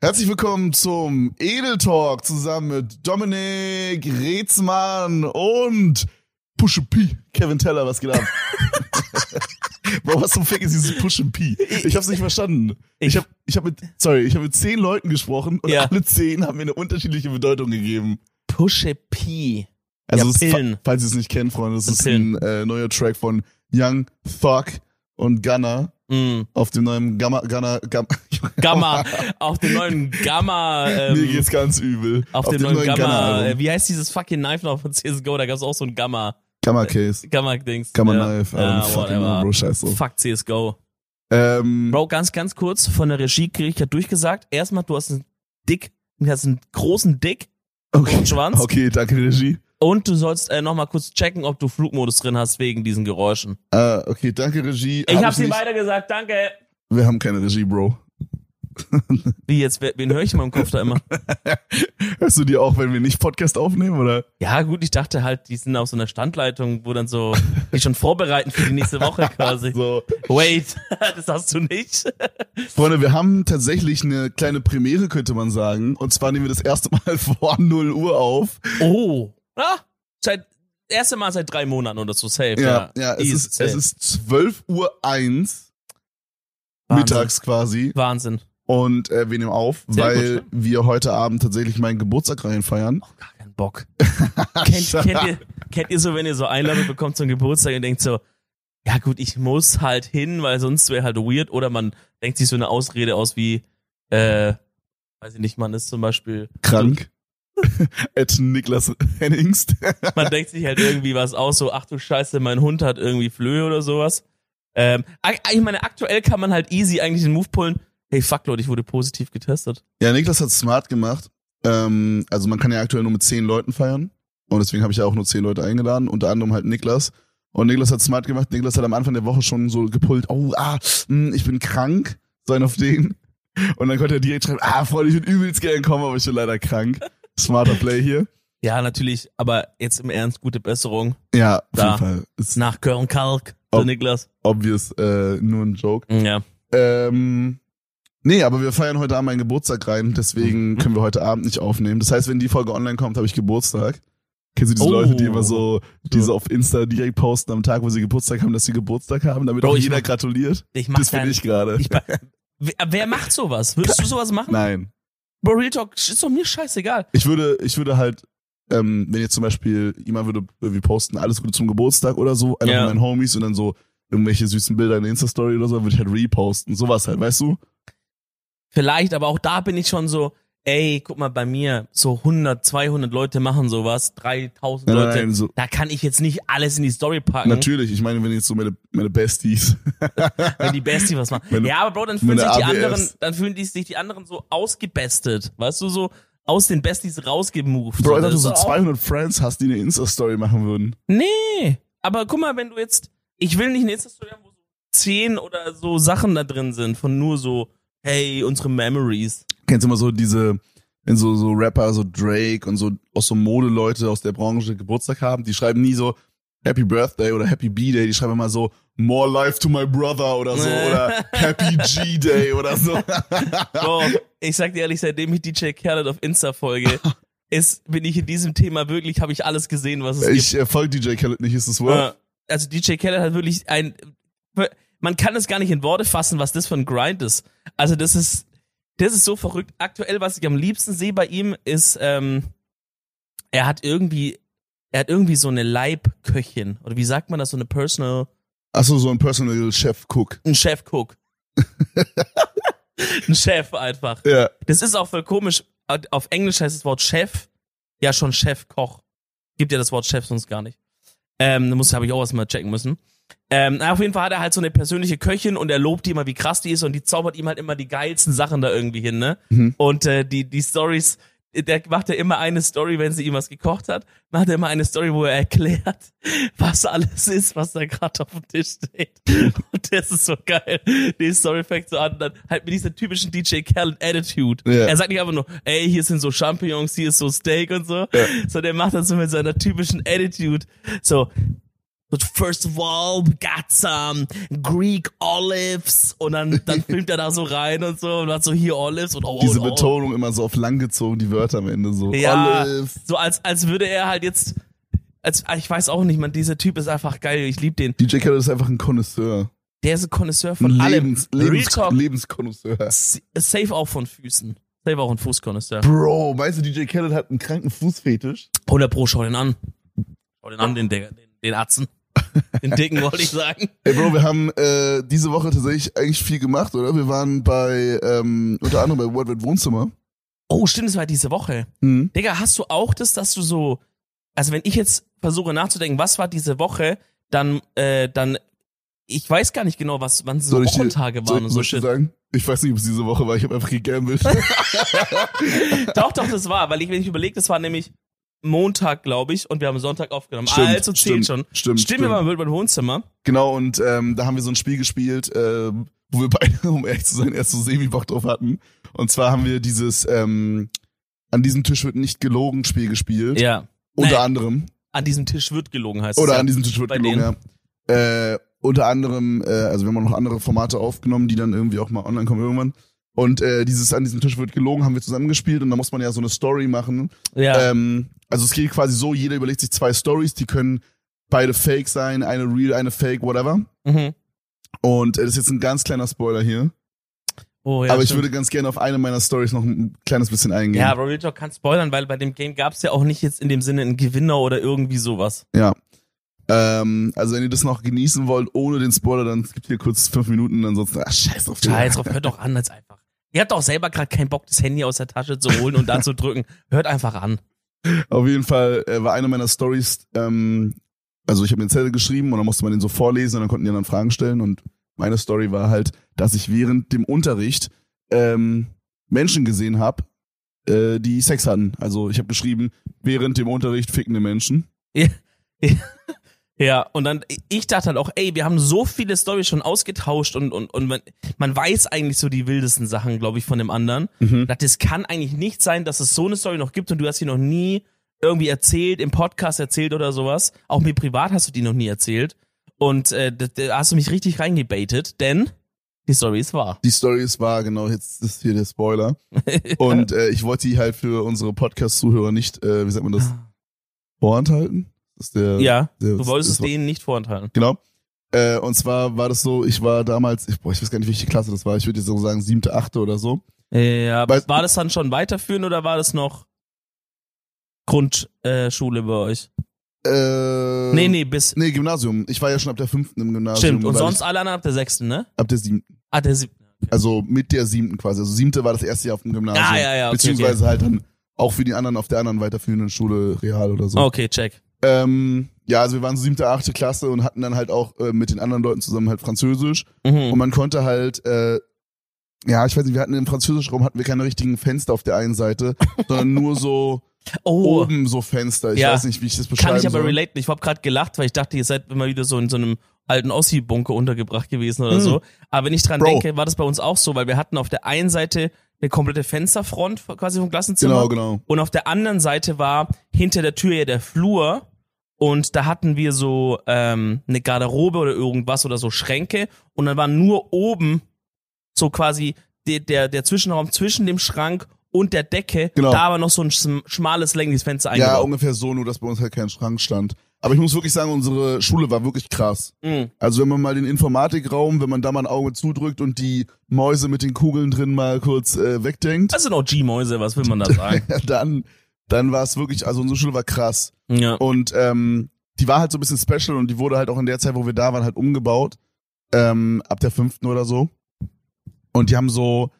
Herzlich willkommen zum Edel Talk zusammen mit Dominik Reetzmann und Pusha P. Kevin Teller, was geht ab? Warum was zum Fick ist dieses Pusha P? Ich hab's nicht verstanden. Ich, hab, ich hab mit, sorry, ich hab mit zehn Leuten gesprochen und Ja. alle zehn haben mir eine unterschiedliche Bedeutung gegeben. Pushe P. Also Ja, ist, Pillen. fa- falls ihr es nicht kennt, Freunde, das ist ein äh, neuer Track von Young Thug und Gunner Mm. auf dem neuen Gamma, Gunner, Gamma, Gamma. auf dem neuen Gamma. Ähm, Mir geht's ganz übel. auf, dem, neuen Gamma. Gunner-Album. Äh, wie heißt dieses fucking Knife noch von CSGO? Da gab's auch so ein Gamma. Gamma Case. Gamma-Dings. Gamma ja. Knife. Ja, fucking whatever. Bro, scheiß drauf. Fuck CSGO. Ähm, Bro, ganz, ganz kurz von der Regie krieg ich grad durchgesagt. Erstmal, du hast einen Dick, du hast einen großen Dick okay. und Schwanz. okay, danke Regie. Und du sollst äh, nochmal kurz checken, ob du Flugmodus drin hast wegen diesen Geräuschen. Äh, okay, danke Regie. Ich Hab hab's ihm nicht. weiter gesagt, danke. Wir haben keine Regie, Bro. Wie jetzt, wen höre ich in meinem Kopf da immer? Hörst du die auch, wenn wir nicht Podcast aufnehmen, oder? Ja, gut, ich dachte halt, die sind auf so einer Standleitung, wo dann so, die schon vorbereiten für die nächste Woche quasi. So. Wait, das hast du nicht. Freunde, wir haben tatsächlich eine kleine Premiere, könnte man sagen. Und zwar nehmen wir das erste Mal vor 0 Uhr auf. Oh. Ah, seit, erste Mal seit drei Monaten oder so, safe. Ja, ja, es, Easy, ist, safe. es ist 12 Uhr 1, Wahnsinn. mittags quasi. Wahnsinn. Und äh, wir nehmen auf, Sehr weil gut, wir heute Abend tatsächlich meinen Geburtstag rein feiern. Oh, gar keinen Bock. kennt, kennt, ihr, kennt ihr so, wenn ihr so Einladung bekommt zum Geburtstag und denkt so, ja gut, ich muss halt hin, weil sonst wäre halt weird. Oder man denkt sich so eine Ausrede aus wie, äh, weiß ich nicht, man ist zum Beispiel Krank. Ed Niklas Henningst. Man denkt sich halt irgendwie was aus, so, ach du Scheiße, mein Hund hat irgendwie Flöhe oder sowas. Ähm, ich meine, aktuell kann man halt easy eigentlich den Move pullen. Hey, fuck, Leute, ich wurde positiv getestet. Ja, Niklas hat smart gemacht. Ähm, also man kann ja aktuell nur mit zehn Leuten feiern. Und deswegen habe ich ja auch nur zehn Leute eingeladen, unter anderem halt Niklas. Und Niklas hat smart gemacht. Niklas hat am Anfang der Woche schon so gepullt, oh, ah, mh, ich bin krank. So ein auf den. Und dann konnte er direkt schreiben, ah, Freunde, ich würde übelst gerne kommen, aber ich bin leider krank. Smarter Play hier. Ja, natürlich, aber jetzt im Ernst, gute Besserung. Ja, auf Da. jeden Fall. Ist Nach Köln-Kalk, Oh. der Niklas. obvious, äh, nur ein Joke. Ja. Ähm, nee, aber wir feiern heute Abend meinen Geburtstag rein, deswegen Mhm. können wir heute Abend nicht aufnehmen. Das heißt, wenn die Folge online kommt, habe ich Geburtstag. Kennst du diese Oh. Leute, die immer so, die so auf Insta direkt posten am Tag, wo sie Geburtstag haben, dass sie Geburtstag haben, damit Bro, auch jeder mach- gratuliert? Ich mach Das bin dann- ich gerade. Wer macht sowas? Würdest du sowas machen? Nein. Bro, Real Talk, ist doch mir scheißegal. Ich würde, ich würde halt, ähm, wenn jetzt zum Beispiel jemand würde, wir posten alles Gute zum Geburtstag oder so, einer Ja. von meinen Homies und dann so irgendwelche süßen Bilder in der Insta-Story oder so, würde ich halt reposten. Sowas halt, weißt du? Vielleicht, aber auch da bin ich schon so, ey, guck mal bei mir, so 100, 200 Leute machen sowas, 3000 Nein, nein, Leute. nein, so, Da kann ich jetzt nicht alles in die Story packen, natürlich, ich meine, wenn jetzt so meine, meine Besties, wenn die Bestie was machen. Meine- ja, aber Bro, dann fühlen sich die anderen, dann fühlen die, sich die anderen so ausgebestet. Weißt du, so aus den Besties rausgemoved. Bro, als ob Das du so ist auch- 200 Friends hast, die eine Insta-Story machen würden. Nee, aber guck mal, wenn du jetzt, ich will nicht eine Insta-Story haben, wo so 10 oder so Sachen da drin sind, von nur so, hey, unsere Memories. Kennst du immer so diese, wenn so, so Rapper, so Drake und so, auch so Modeleute aus der Branche Geburtstag haben, die schreiben nie so Happy Birthday oder Happy B-Day, die schreiben immer so More Life to my brother oder so oder Happy G-Day oder so. Bro, ich sag dir ehrlich, seitdem ich DJ Khaled auf Insta folge, ist, bin ich in diesem Thema wirklich, habe ich alles gesehen, was es Ich äh, folge DJ Khaled nicht, ist das gibt. Wort? Äh, Also DJ Khaled hat wirklich ein, man kann es gar nicht in Worte fassen, was das für ein Grind ist. Also das ist, das ist so verrückt. Aktuell, was ich am liebsten sehe bei ihm, ist, ähm, er hat irgendwie, er hat irgendwie so eine Leibköchin. Oder wie sagt man das, so eine Personal, Achso, so ein Personal Chef Cook. ein Chef-Cook. ein Chef einfach. Ja. Das ist auch voll komisch. Auf Englisch heißt das Wort Chef ja schon Chef-Koch. Gibt ja das Wort Chef sonst gar nicht. Ähm, da muss habe ich auch erstmal checken müssen. Ähm, auf jeden Fall hat er halt so eine persönliche Köchin und er lobt die immer, wie krass die ist und die zaubert ihm halt immer die geilsten Sachen da irgendwie hin, ne? Mhm. Und äh, die die Stories, der macht ja immer eine Story, wenn sie ihm was gekocht hat, macht er immer eine Story, wo er erklärt, was alles ist, was da gerade auf dem Tisch steht. Und das ist so geil. Die Story fängt so an, dann halt mit dieser typischen DJ Khaled Attitude. Ja. Er sagt nicht einfach nur, ey, hier sind so Champignons, hier ist so Steak und so, Ja. so der macht das so mit seiner typischen Attitude. So, But first of all, we got some Greek olives. Und dann, dann filmt er da so rein und so und hat so hier Olives und oh, Diese oh, oh. Betonung immer so auf lang gezogen, die Wörter am Ende so. Ja, Olive. so als, als würde er halt jetzt, als, ich weiß auch nicht, man, dieser Typ ist einfach geil, ich lieb den. DJ Khaled ist einfach ein Connoisseur. Der ist ein Connoisseur von allem. Lebens, Real Lebens, Talk, s- safe auch von Füßen. Safe auch ein Fußconnoisseur. Bro, meinst du, DJ Khaled hat einen kranken Fußfetisch? 100 Pro, schau den an. Schau den an, den, den, den Atzen. Den dicken wollte ich sagen. Ey Bro, wir haben äh, diese Woche tatsächlich eigentlich viel gemacht, oder? Wir waren bei, ähm, unter anderem bei World Wide Wohnzimmer. Oh, stimmt, es war diese Woche. Mhm. Digga, hast du auch das, dass du so, also wenn ich jetzt versuche nachzudenken, was war diese Woche, dann, äh, dann, ich weiß gar nicht genau, was, wann so Soll ich dir- Wochentage waren Soll, und soll so ich dir shit. sagen? Ich weiß nicht, ob es diese Woche war, ich habe einfach gegambelt. Doch, doch, das war, weil ich, wenn ich überlege, das war nämlich Montag, glaube ich, und wir haben Sonntag aufgenommen. Stimmt, also zählt stimmt, schon. stimmt, Stimmt, wir stimmt. waren beim Wohnzimmer. genau, und ähm, da haben wir so ein Spiel gespielt, äh, wo wir beide, um ehrlich zu sein, erst so semi-Bock drauf hatten. Und zwar haben wir dieses, ähm, an diesem Tisch wird nicht gelogen Spiel gespielt. Ja. Unter Nee, anderem. an diesem Tisch wird gelogen, heißt Oder es. ja. an diesem Tisch wird gelogen, ja. Äh, unter anderem, äh, also wir haben auch noch andere Formate aufgenommen, die dann irgendwie auch mal online kommen irgendwann. Und äh, dieses an diesem Tisch wird gelogen, haben wir zusammengespielt und da muss man ja so eine Story machen. Ja. Ähm, also es geht quasi so, jeder überlegt sich zwei Stories, die können beide fake sein, eine real, eine fake, whatever. mhm. Und äh, das ist jetzt ein ganz kleiner Spoiler hier. Oh, ja, aber ich stimmt. würde ganz gerne auf eine meiner Stories noch ein kleines bisschen eingehen. Ja, Real Talk kann spoilern, weil bei dem Game gab es ja auch nicht jetzt in dem Sinne einen Gewinner oder irgendwie sowas. Ja. Ähm, also wenn ihr das noch genießen wollt, ohne den Spoiler, dann gibt hier kurz fünf Minuten, ansonsten, ach, scheiß drauf. Scheiß drauf, hört doch an jetzt einfach. Ihr habt doch selber gerade keinen Bock, das Handy aus der Tasche zu holen und da zu drücken. Hört einfach an. Auf jeden Fall äh, war eine meiner Stories, ähm, also ich habe mir einen Zettel geschrieben und dann musste man den so vorlesen und dann konnten die anderen Fragen stellen und meine Story war halt, dass ich während dem Unterricht ähm, Menschen gesehen habe, äh, die Sex hatten. Also ich habe geschrieben, während dem Unterricht fickende Menschen. Ja, und dann, ich dachte halt auch, ey, wir haben so viele Storys schon ausgetauscht und, und, und man, man weiß eigentlich so die wildesten Sachen, glaube ich, von dem anderen. Mhm. dachte, es kann eigentlich nicht sein, dass es so eine Story noch gibt und du hast sie noch nie irgendwie erzählt, im Podcast erzählt oder sowas. Auch mir privat hast du die noch nie erzählt. Und äh, da, da hast du mich richtig reingebaitet, denn die Story ist wahr. Die Story ist wahr, genau, jetzt ist hier der Spoiler. Und äh, ich wollte die halt für unsere Podcast-Zuhörer nicht, äh, wie sagt man das, vorenthalten. Ist der, ja, der, du wolltest es denen nicht vorenthalten. Genau. Äh, und zwar war das so, ich war damals, ich, boah, ich weiß gar nicht, welche Klasse das war, ich würde jetzt so sagen siebte, achte oder so. Ja, Weißt- war das dann schon weiterführend oder war das noch Grundschule äh, bei euch? Äh, nee, nee, bis. Nee, Gymnasium. Ich war ja schon ab der fünften im Gymnasium. stimmt. Und sonst alle anderen ab der sechsten, ne? Ich, ab der siebten. Ah, der siebten. Also mit der siebten quasi. Also siebte war das erste Jahr auf dem Gymnasium. Ah, ja, ja, okay, Beziehungsweise halt dann auch für die anderen auf der anderen weiterführenden Schule real oder so. Okay, check. Ähm, ja, also wir waren so siebte, achte Klasse und hatten dann halt auch äh, mit den anderen Leuten zusammen halt Französisch. Mhm. Und man konnte halt, äh, ja, ich weiß nicht, wir hatten im Französischraum hatten wir keine richtigen Fenster auf der einen Seite, sondern nur so Oh, oben so Fenster. Ich Ja. weiß nicht, wie ich das beschreiben kann ich aber soll. relaten. Ich hab grad gelacht, weil ich dachte, ihr seid immer wieder so in so einem alten Ossi-Bunker untergebracht gewesen oder Mhm. so. Aber wenn ich dran Bro. denke, war das bei uns auch so, weil wir hatten auf der einen Seite eine komplette Fensterfront quasi vom Klassenzimmer. Genau, genau. Und auf der anderen Seite war hinter der Tür ja der Flur. Und da hatten wir so ähm, eine Garderobe oder irgendwas oder so Schränke. Und dann war nur oben so quasi der, der, der Zwischenraum zwischen dem Schrank und der Decke. Genau. Da war noch so ein schm- schmales, längliches Fenster Ja, eingebaut. ungefähr so, nur dass bei uns halt kein Schrank stand. Aber ich muss wirklich sagen, unsere Schule war wirklich krass. Mhm. Also wenn man mal den Informatikraum, wenn man da mal ein Auge zudrückt und die Mäuse mit den Kugeln drin mal kurz äh, wegdenkt, Das sind auch G-Mäuse, was will man da sagen? dann, dann war es wirklich, also unsere Schule war krass. ja. Und ähm, die war halt so ein bisschen special und die wurde halt auch in der Zeit, wo wir da waren, halt umgebaut. Ähm, ab der fünften oder so. Und die haben so,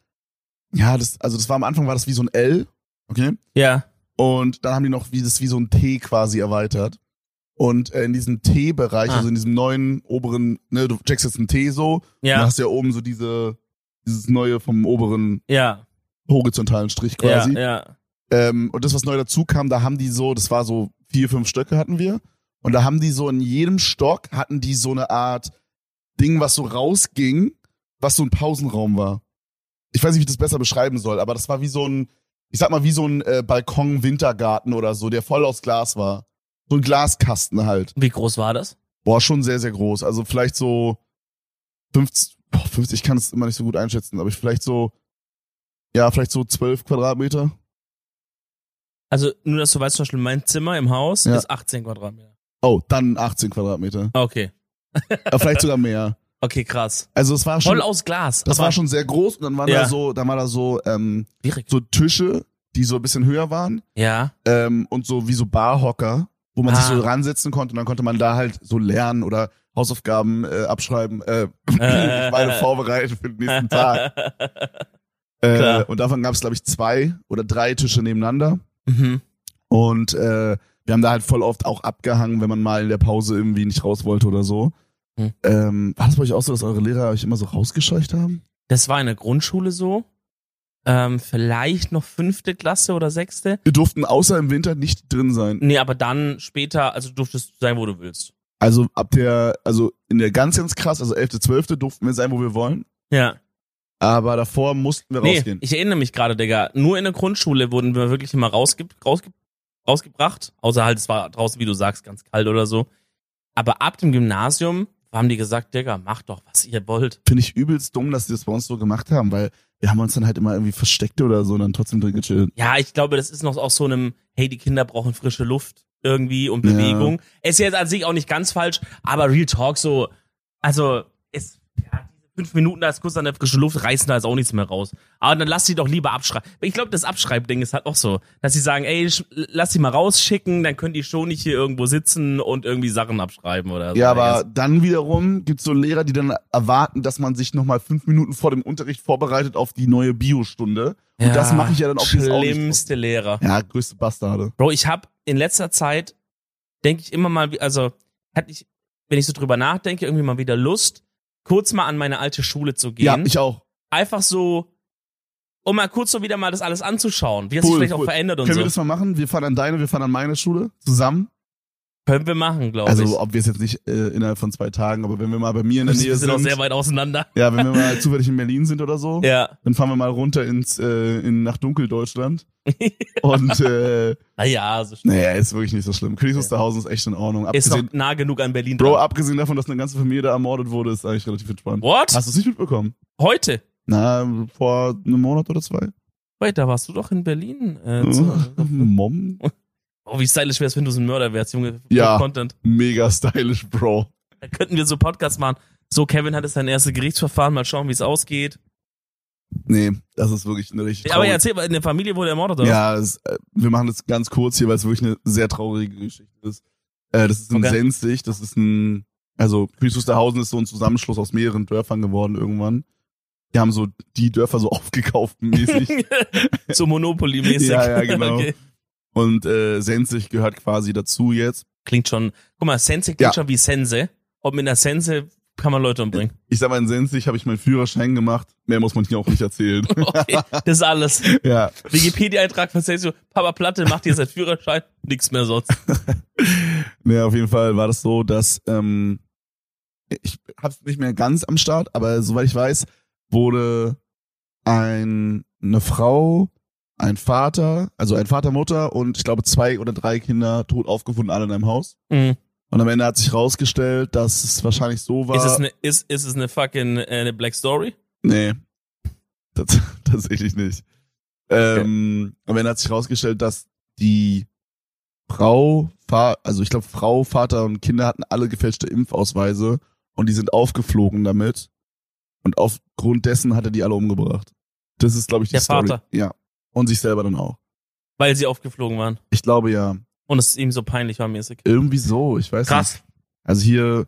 ja, das, also das war am Anfang war das wie so ein L, okay? Ja. Und dann haben die noch wie das wie so ein T quasi erweitert. Und äh, in diesem T-Bereich, Ah. also in diesem neuen oberen, ne, du checkst jetzt ein T so, Ja. hast du ja oben so diese, dieses neue vom oberen Ja. horizontalen Strich quasi. Ja. Ja. Ähm, und das, was neu dazu kam, da haben die so, das war so vier, fünf Stöcke hatten wir. Und da haben die so in jedem Stock hatten die so eine Art Ding, was so rausging, was so ein Pausenraum war. Ich weiß nicht, wie ich das besser beschreiben soll, aber das war wie so ein, ich sag mal, wie so ein äh, Balkon-Wintergarten oder so, der voll aus Glas war. So ein Glaskasten halt. Wie groß war das? Boah, schon sehr, sehr groß. Also vielleicht so 50, boah, 50 ich kann es immer nicht so gut einschätzen, aber ich vielleicht so, ja, vielleicht so 12 Quadratmeter. Also nur, dass du weißt, zum Beispiel mein Zimmer im Haus Ja. ist 18 Quadratmeter. Oh, dann 18 Quadratmeter. Okay. Ja, vielleicht sogar mehr. Okay, krass. Also es war schon, Voll aus Glas. das war schon sehr groß und dann waren Ja. da so, dann war da so, ähm, direkt. so Tische, die so ein bisschen höher waren Ja. ähm, und so wie so Barhocker, wo man sich Ah. so ransetzen konnte und dann konnte man da halt so lernen oder Hausaufgaben äh, abschreiben, äh, Äh, meine vorbereiten für den nächsten Tag. Äh, und davon gab es, glaube ich, zwei oder drei Tische nebeneinander. Mhm. Und äh, wir haben da halt voll oft auch abgehangen, wenn man mal in der Pause irgendwie nicht raus wollte oder so. Hm. Ähm, war das bei euch auch so, dass eure Lehrer euch immer so rausgescheucht haben? Das war in der Grundschule so. Ähm, vielleicht noch fünfte Klasse oder sechste. Wir durften außer im Winter nicht drin sein. Nee, aber dann später, also du durftest sein, wo du willst. Also ab der, also in der ganz, ganz krass, also 11., 12. durften wir sein, wo wir wollen. Ja. Aber davor mussten wir Nee, rausgehen. ich erinnere mich gerade, Digga. Nur in der Grundschule wurden wir wirklich immer rausge rausge rausgebracht. Außer halt, es war draußen, wie du sagst, ganz kalt oder so. Aber ab dem Gymnasium haben die gesagt, Digga, macht doch, was ihr wollt. Finde ich übelst dumm, dass die das bei uns so gemacht haben, weil wir haben uns dann halt immer irgendwie versteckt oder so und dann trotzdem drin gechillt. Ja, ich glaube, das ist noch aus so einem, hey, die Kinder brauchen frische Luft irgendwie und Ja. Bewegung. Ist jetzt an sich auch nicht ganz falsch, aber Real Talk so, also, ist, ja, fünf Minuten als kurz an der frischen Luft reißen da jetzt auch nichts mehr raus. Aber dann lass sie doch lieber abschreiben. Ich glaube, das Abschreibding ist halt auch so, dass sie sagen, ey, lass sie mal rausschicken, dann können die schon nicht hier irgendwo sitzen und irgendwie Sachen abschreiben oder so. Ja, aber dann wiederum gibt's so Lehrer, die dann erwarten, dass man sich nochmal fünf Minuten vor dem Unterricht vorbereitet auf die neue Biostunde. Und das mache ich ja dann auch jetzt auch. Schlimmste Lehrer. Ja, größte Bastarde. Bro, ich habe in letzter Zeit, denke ich immer mal, also hatte ich, wenn ich so drüber nachdenke, irgendwie mal wieder Lust, kurz mal an meine alte Schule zu gehen. Ja, ich auch. Einfach so, um mal kurz so wieder mal das alles anzuschauen, wie es sich Cool, vielleicht auch cool. verändert und Können so. wir das mal machen? Wir fahren an deine, wir fahren an meine Schule zusammen. Können wir machen, glaube Also ich. ob wir es jetzt nicht äh, innerhalb von zwei Tagen, aber wenn wir mal bei mir in der wir Nähe sind auch sind, sehr weit auseinander. ja, wenn wir mal zufällig in Berlin sind oder so, Ja. dann fahren wir mal runter ins äh, in nach Dunkeldeutschland. Und äh, Naja, so schlimm. naja, ist wirklich nicht so schlimm. Königs Wusterhausen ist echt in Ordnung. Ist noch Abgesehen, nah genug an Berlin Bro, dran. abgesehen davon, dass eine ganze Familie da ermordet wurde, ist eigentlich relativ entspannt. What? Hast du es nicht mitbekommen? Heute? Na, vor einem Monat oder zwei. Wait, da warst du doch in Berlin. Äh, zu- Mom? Oh, wie stylisch wär's, wenn du so ein Mörder wärst, Junge. Ja. Content. Mega stylish, Bro. Da könnten wir so Podcasts machen. So, Kevin hat jetzt sein erstes Gerichtsverfahren, mal schauen, wie es ausgeht. Nee, das ist wirklich eine richtig Ja, aber erzähl, mal, in der Familie wurde ermordet, oder? Ja, es, äh, wir machen das ganz kurz hier, weil es wirklich eine sehr traurige Geschichte ist. Äh, das ist in Okay. Senzig, das ist ein, also Königs Wusterhausen ist so ein Zusammenschluss aus mehreren Dörfern geworden irgendwann. Die haben so die Dörfer so aufgekauft mäßig. so Monopoly-mäßig. Ja, ja, genau. Okay. Und äh, Senzig gehört quasi dazu jetzt. Klingt schon, guck mal, Sense klingt Ja. schon wie Sense. Und mit einer Sense kann man Leute umbringen. Ich sag mal, in Senzig habe ich meinen Führerschein gemacht. Mehr muss man hier auch nicht erzählen. Okay, das ist alles. ja. Wikipedia-Eintrag von Sense, Papa Platte macht hier sein Führerschein, nix mehr sonst. Nee, auf jeden Fall war das so, dass ähm, ich hab's nicht mehr ganz am Start, aber soweit ich weiß, wurde ein, eine Frau, ein Vater, also ein Vater, Mutter und ich glaube zwei oder drei Kinder tot aufgefunden, alle in einem Haus. Mhm. Und am Ende hat sich rausgestellt, dass es wahrscheinlich so war. Ist es eine, ist, ist es eine fucking, äh, eine Black Story? Nee. Das, tatsächlich nicht. Ähm, Am Ende hat sich rausgestellt, dass die Frau, Fa also ich glaube Frau, Vater und Kinder hatten alle gefälschte Impfausweise und die sind aufgeflogen damit. Und aufgrund dessen hat er die alle umgebracht. Das ist, glaube ich, die Der Story. Vater. Ja. Und sich selber dann auch. Weil sie aufgeflogen waren. Ich glaube ja. Und es ihm so peinlich war mäßig. Irgendwie so, ich weiß nicht. Krass. Also hier,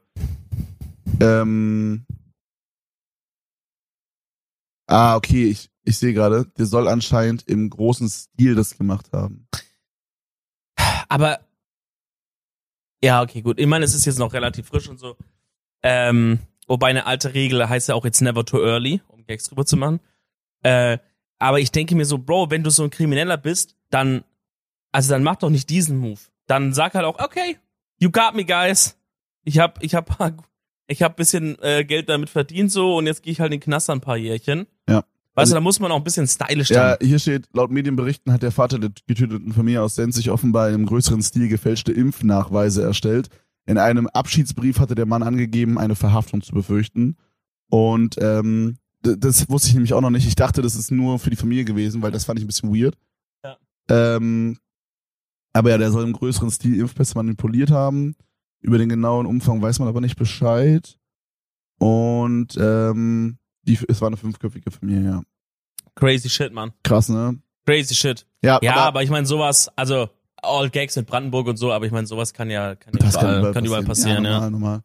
ähm, ah, okay, ich, ich sehe gerade, der soll anscheinend im großen Stil das gemacht haben. Aber ja, okay, gut. Ich meine, es ist jetzt noch relativ frisch und so. Ähm, wobei eine alte Regel heißt ja auch jetzt never too early, um Gags drüber zu machen. Äh, aber ich denke mir so, Bro, wenn du so ein Krimineller bist, dann, also dann mach doch nicht diesen Move. Dann sag halt auch, okay, you got me, guys. Ich hab, ich hab, ich hab bisschen äh, Geld damit verdient so und jetzt gehe ich halt in den Knast ein paar Jährchen. Ja. Weißt Also- du, da muss man auch ein bisschen stylisch Ja, sein. hier steht, laut Medienberichten hat der Vater der getöteten Familie aus Sens sich offenbar in einem größeren Stil gefälschte Impfnachweise erstellt. In einem Abschiedsbrief hatte der Mann angegeben, eine Verhaftung zu befürchten. Und ähm, das wusste ich nämlich auch noch nicht. Ich dachte, das ist nur für die Familie gewesen, weil das fand ich ein bisschen weird. Ja. Ähm, aber ja, der soll im größeren Stil Impfpässe manipuliert haben. Über den genauen Umfang weiß man aber nicht Bescheid. Und ähm, die, es war eine fünfköpfige Familie, ja. Crazy shit, Mann. Krass, ne? Crazy shit. Ja, Ja, aber, aber ich meine, sowas, also All Gags mit Brandenburg und so, aber ich meine, sowas kann ja, kann ja das überall, kann überall passieren, ja. normal, normal.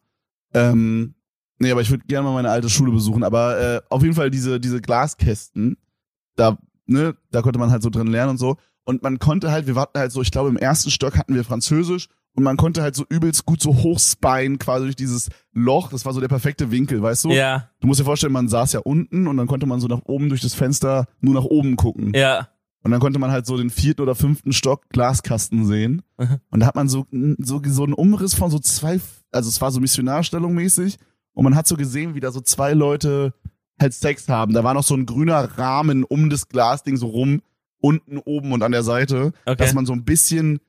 Ähm, nee, aber ich würde gerne mal meine alte Schule besuchen. Aber äh, auf jeden Fall diese, diese Glaskästen, da, ne, da konnte man halt so drin lernen und so. Und man konnte halt, wir warten halt so, ich glaube, im ersten Stock hatten wir Französisch und man konnte halt so übelst gut so hochspien quasi durch dieses Loch. Das war so der perfekte Winkel, weißt du? Ja, Du musst dir vorstellen, man saß ja unten und dann konnte man so nach oben durch das Fenster nur nach oben gucken. ja. Und dann konnte man halt so den vierten oder fünften Stock Glaskasten sehen. Mhm. Und da hat man so, so, so einen Umriss von so zwei, also es war so Missionarstellung mäßig. Und man hat so gesehen, wie da so zwei Leute halt Sex haben. Da war noch so ein grüner Rahmen um das Glasding so rum, unten, oben und an der Seite, Okay. dass man so ein bisschen,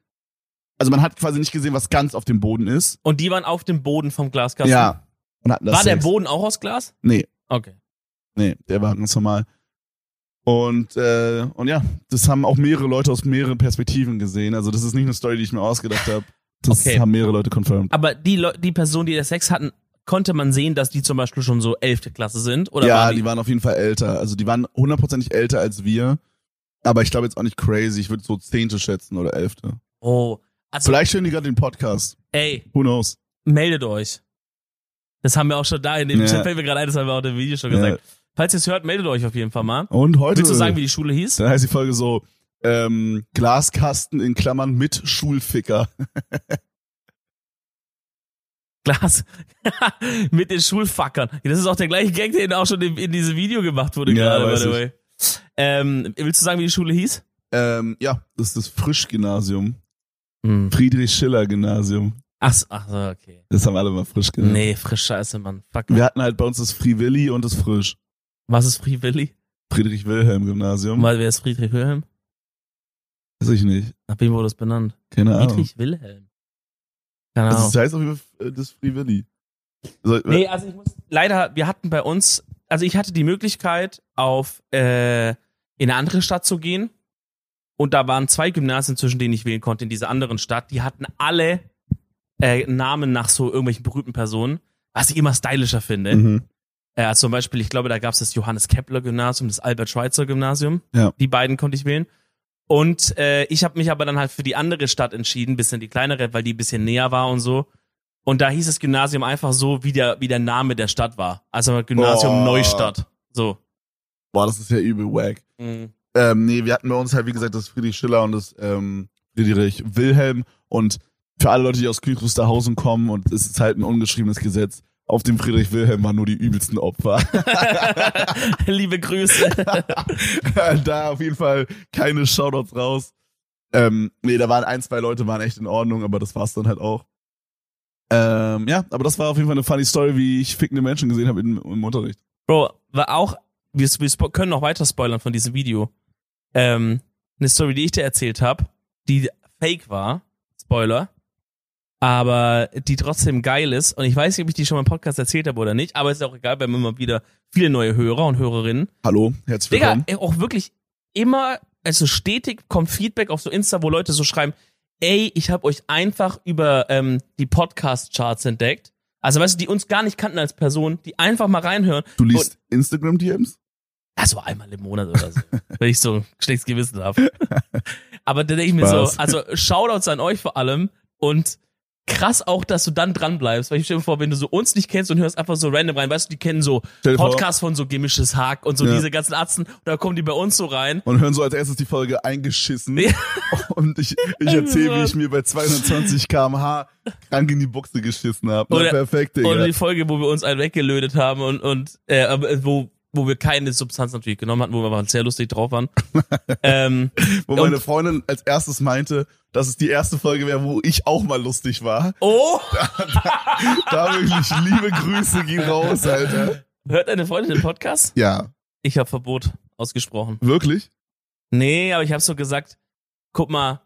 also man hat quasi nicht gesehen, was ganz auf dem Boden ist. Und die waren auf dem Boden vom Glaskasten. Ja. Und hatten das War der Sex. Boden auch aus Glas? Nee, Okay. nee, der war ganz normal. Und, äh, und ja, das haben auch mehrere Leute aus mehreren Perspektiven gesehen. Also das ist nicht eine Story, die ich mir ausgedacht habe. Das Okay. haben mehrere Leute confirmed. Aber die Leu die Personen, die das Sex hatten, konnte man sehen, dass die zum Beispiel schon so elfte Klasse sind? Oder ja, waren die, waren auf jeden Fall älter. Also die waren hundertprozentig älter als wir. Aber ich glaube jetzt auch nicht crazy. Ich würde so zehnte schätzen oder elfte. Oh. Also, Vielleicht hören die gerade den Podcast. ey, Who knows? meldet euch. Das haben wir auch schon da in dem Ja. Chat, fällt mir gerade ein, das haben wir auch im Video schon gesagt. Falls ihr es hört, meldet euch auf jeden Fall mal. Und heute. Willst du sagen, wie die Schule hieß? dann heißt die Folge so, ähm, Glaskasten in Klammern mit Schulficker. Glas. Mit den Schulfackern. Das ist auch der gleiche Gag, der auch schon in, in diesem Video gemacht wurde Ja, gerade, by the way. Ähm, willst du sagen, wie die Schule hieß? Ähm, ja, das ist das Frisch-Gymnasium. Hm. Friedrich-Schiller-Gymnasium. Ach, so, ach so, okay. Das haben alle mal frisch genannt. Nee, frisch scheiße, Mann. Fuck. Wir hatten halt bei uns das Free Willy und das Frisch. Was ist Free Willy? Friedrich-Wilhelm-Gymnasium. Mal, wer ist Friedrich Wilhelm? Weiß ich nicht. Nach wem wurde das benannt? Keine Ahnung. Friedrich Wilhelm. Keine Also das heißt auf jeden Fall äh, das Free Willy. Also, Nee, also ich muss, leider, wir hatten bei uns, also ich hatte die Möglichkeit, auf, äh, in eine andere Stadt zu gehen. Und da waren zwei Gymnasien, zwischen denen ich wählen konnte, in dieser anderen Stadt. Die hatten alle äh, Namen nach so irgendwelchen berühmten Personen, was ich immer stylischer finde. Mhm. Äh, also zum Beispiel, ich glaube, da gab es das Johannes Kepler Gymnasium, das Albert Schweitzer Gymnasium. Ja. Die beiden konnte ich wählen. Und äh, ich habe mich aber dann halt für die andere Stadt entschieden, bisschen die kleinere, weil die ein bisschen näher war und so. Und da hieß das Gymnasium einfach so, wie der, wie der Name der Stadt war. Also Gymnasium Oh. Neustadt. So. Boah, das ist ja übel wack. Ähm, nee, wir hatten bei uns halt, wie gesagt, das Friedrich Schiller und das ähm, Friedrich Wilhelm. Und für alle Leute, die aus Küchrusterhausen kommen, und es ist halt ein ungeschriebenes Gesetz, auf dem Friedrich Wilhelm waren nur die übelsten Opfer. Liebe Grüße. da auf jeden Fall keine Shoutouts raus. Ähm, nee, da waren ein, zwei Leute, waren echt in Ordnung, aber das war's dann halt auch. Ähm, ja, aber das war auf jeden Fall eine funny Story, wie ich fickende Menschen gesehen habe im, im Unterricht. Bro, war auch, wir, wir können noch weiter spoilern von diesem Video. Ähm, eine Story, die ich dir erzählt habe, die fake war, Spoiler, aber die trotzdem geil ist. Und ich weiß nicht, ob ich die schon mal im Podcast erzählt habe oder nicht, aber ist auch egal, wir haben immer wieder viele neue Hörer und Hörerinnen. Hallo, herzlich Digga, willkommen. ey, auch wirklich immer, also stetig kommt Feedback auf so Insta, wo Leute so schreiben, ey, ich habe euch einfach über ähm, die Podcast-Charts entdeckt. Also weißt du, die uns gar nicht kannten als Person, die einfach mal reinhören. Du liest Instagram-DMs? War einmal im Monat oder so, wenn ich so schlechtes Gewissen habe. Aber da denke ich mir so, also Shoutouts an euch vor allem und krass auch, dass du dann dran bleibst, weil ich stelle mir vor, wenn du so uns nicht kennst und hörst einfach so random rein, weißt du, die kennen so Podcasts von so gemischtes Hack und so Ja. diese ganzen Atzen, und da kommen die bei uns so rein. Und hören so als erstes die Folge eingeschissen. Ja. Und ich, ich erzähle, wie ich mir bei 220 km/h krank in die Buchse geschissen habe. Oder- perfekt, Digga. Und die Folge, wo wir uns einen weggelötet haben und, und äh, wo, wo wir keine Substanz natürlich genommen hatten, wo wir aber sehr lustig drauf waren. ähm, Wo meine und- Freundin als erstes meinte, dass es die erste Folge wäre, wo ich auch mal lustig war. oh! Da wirklich liebe Grüße gehen raus, Alter. Hört deine Freundin den Podcast? Ja, Ich habe Verbot ausgesprochen. wirklich? Nee, aber ich habe so gesagt, guck mal,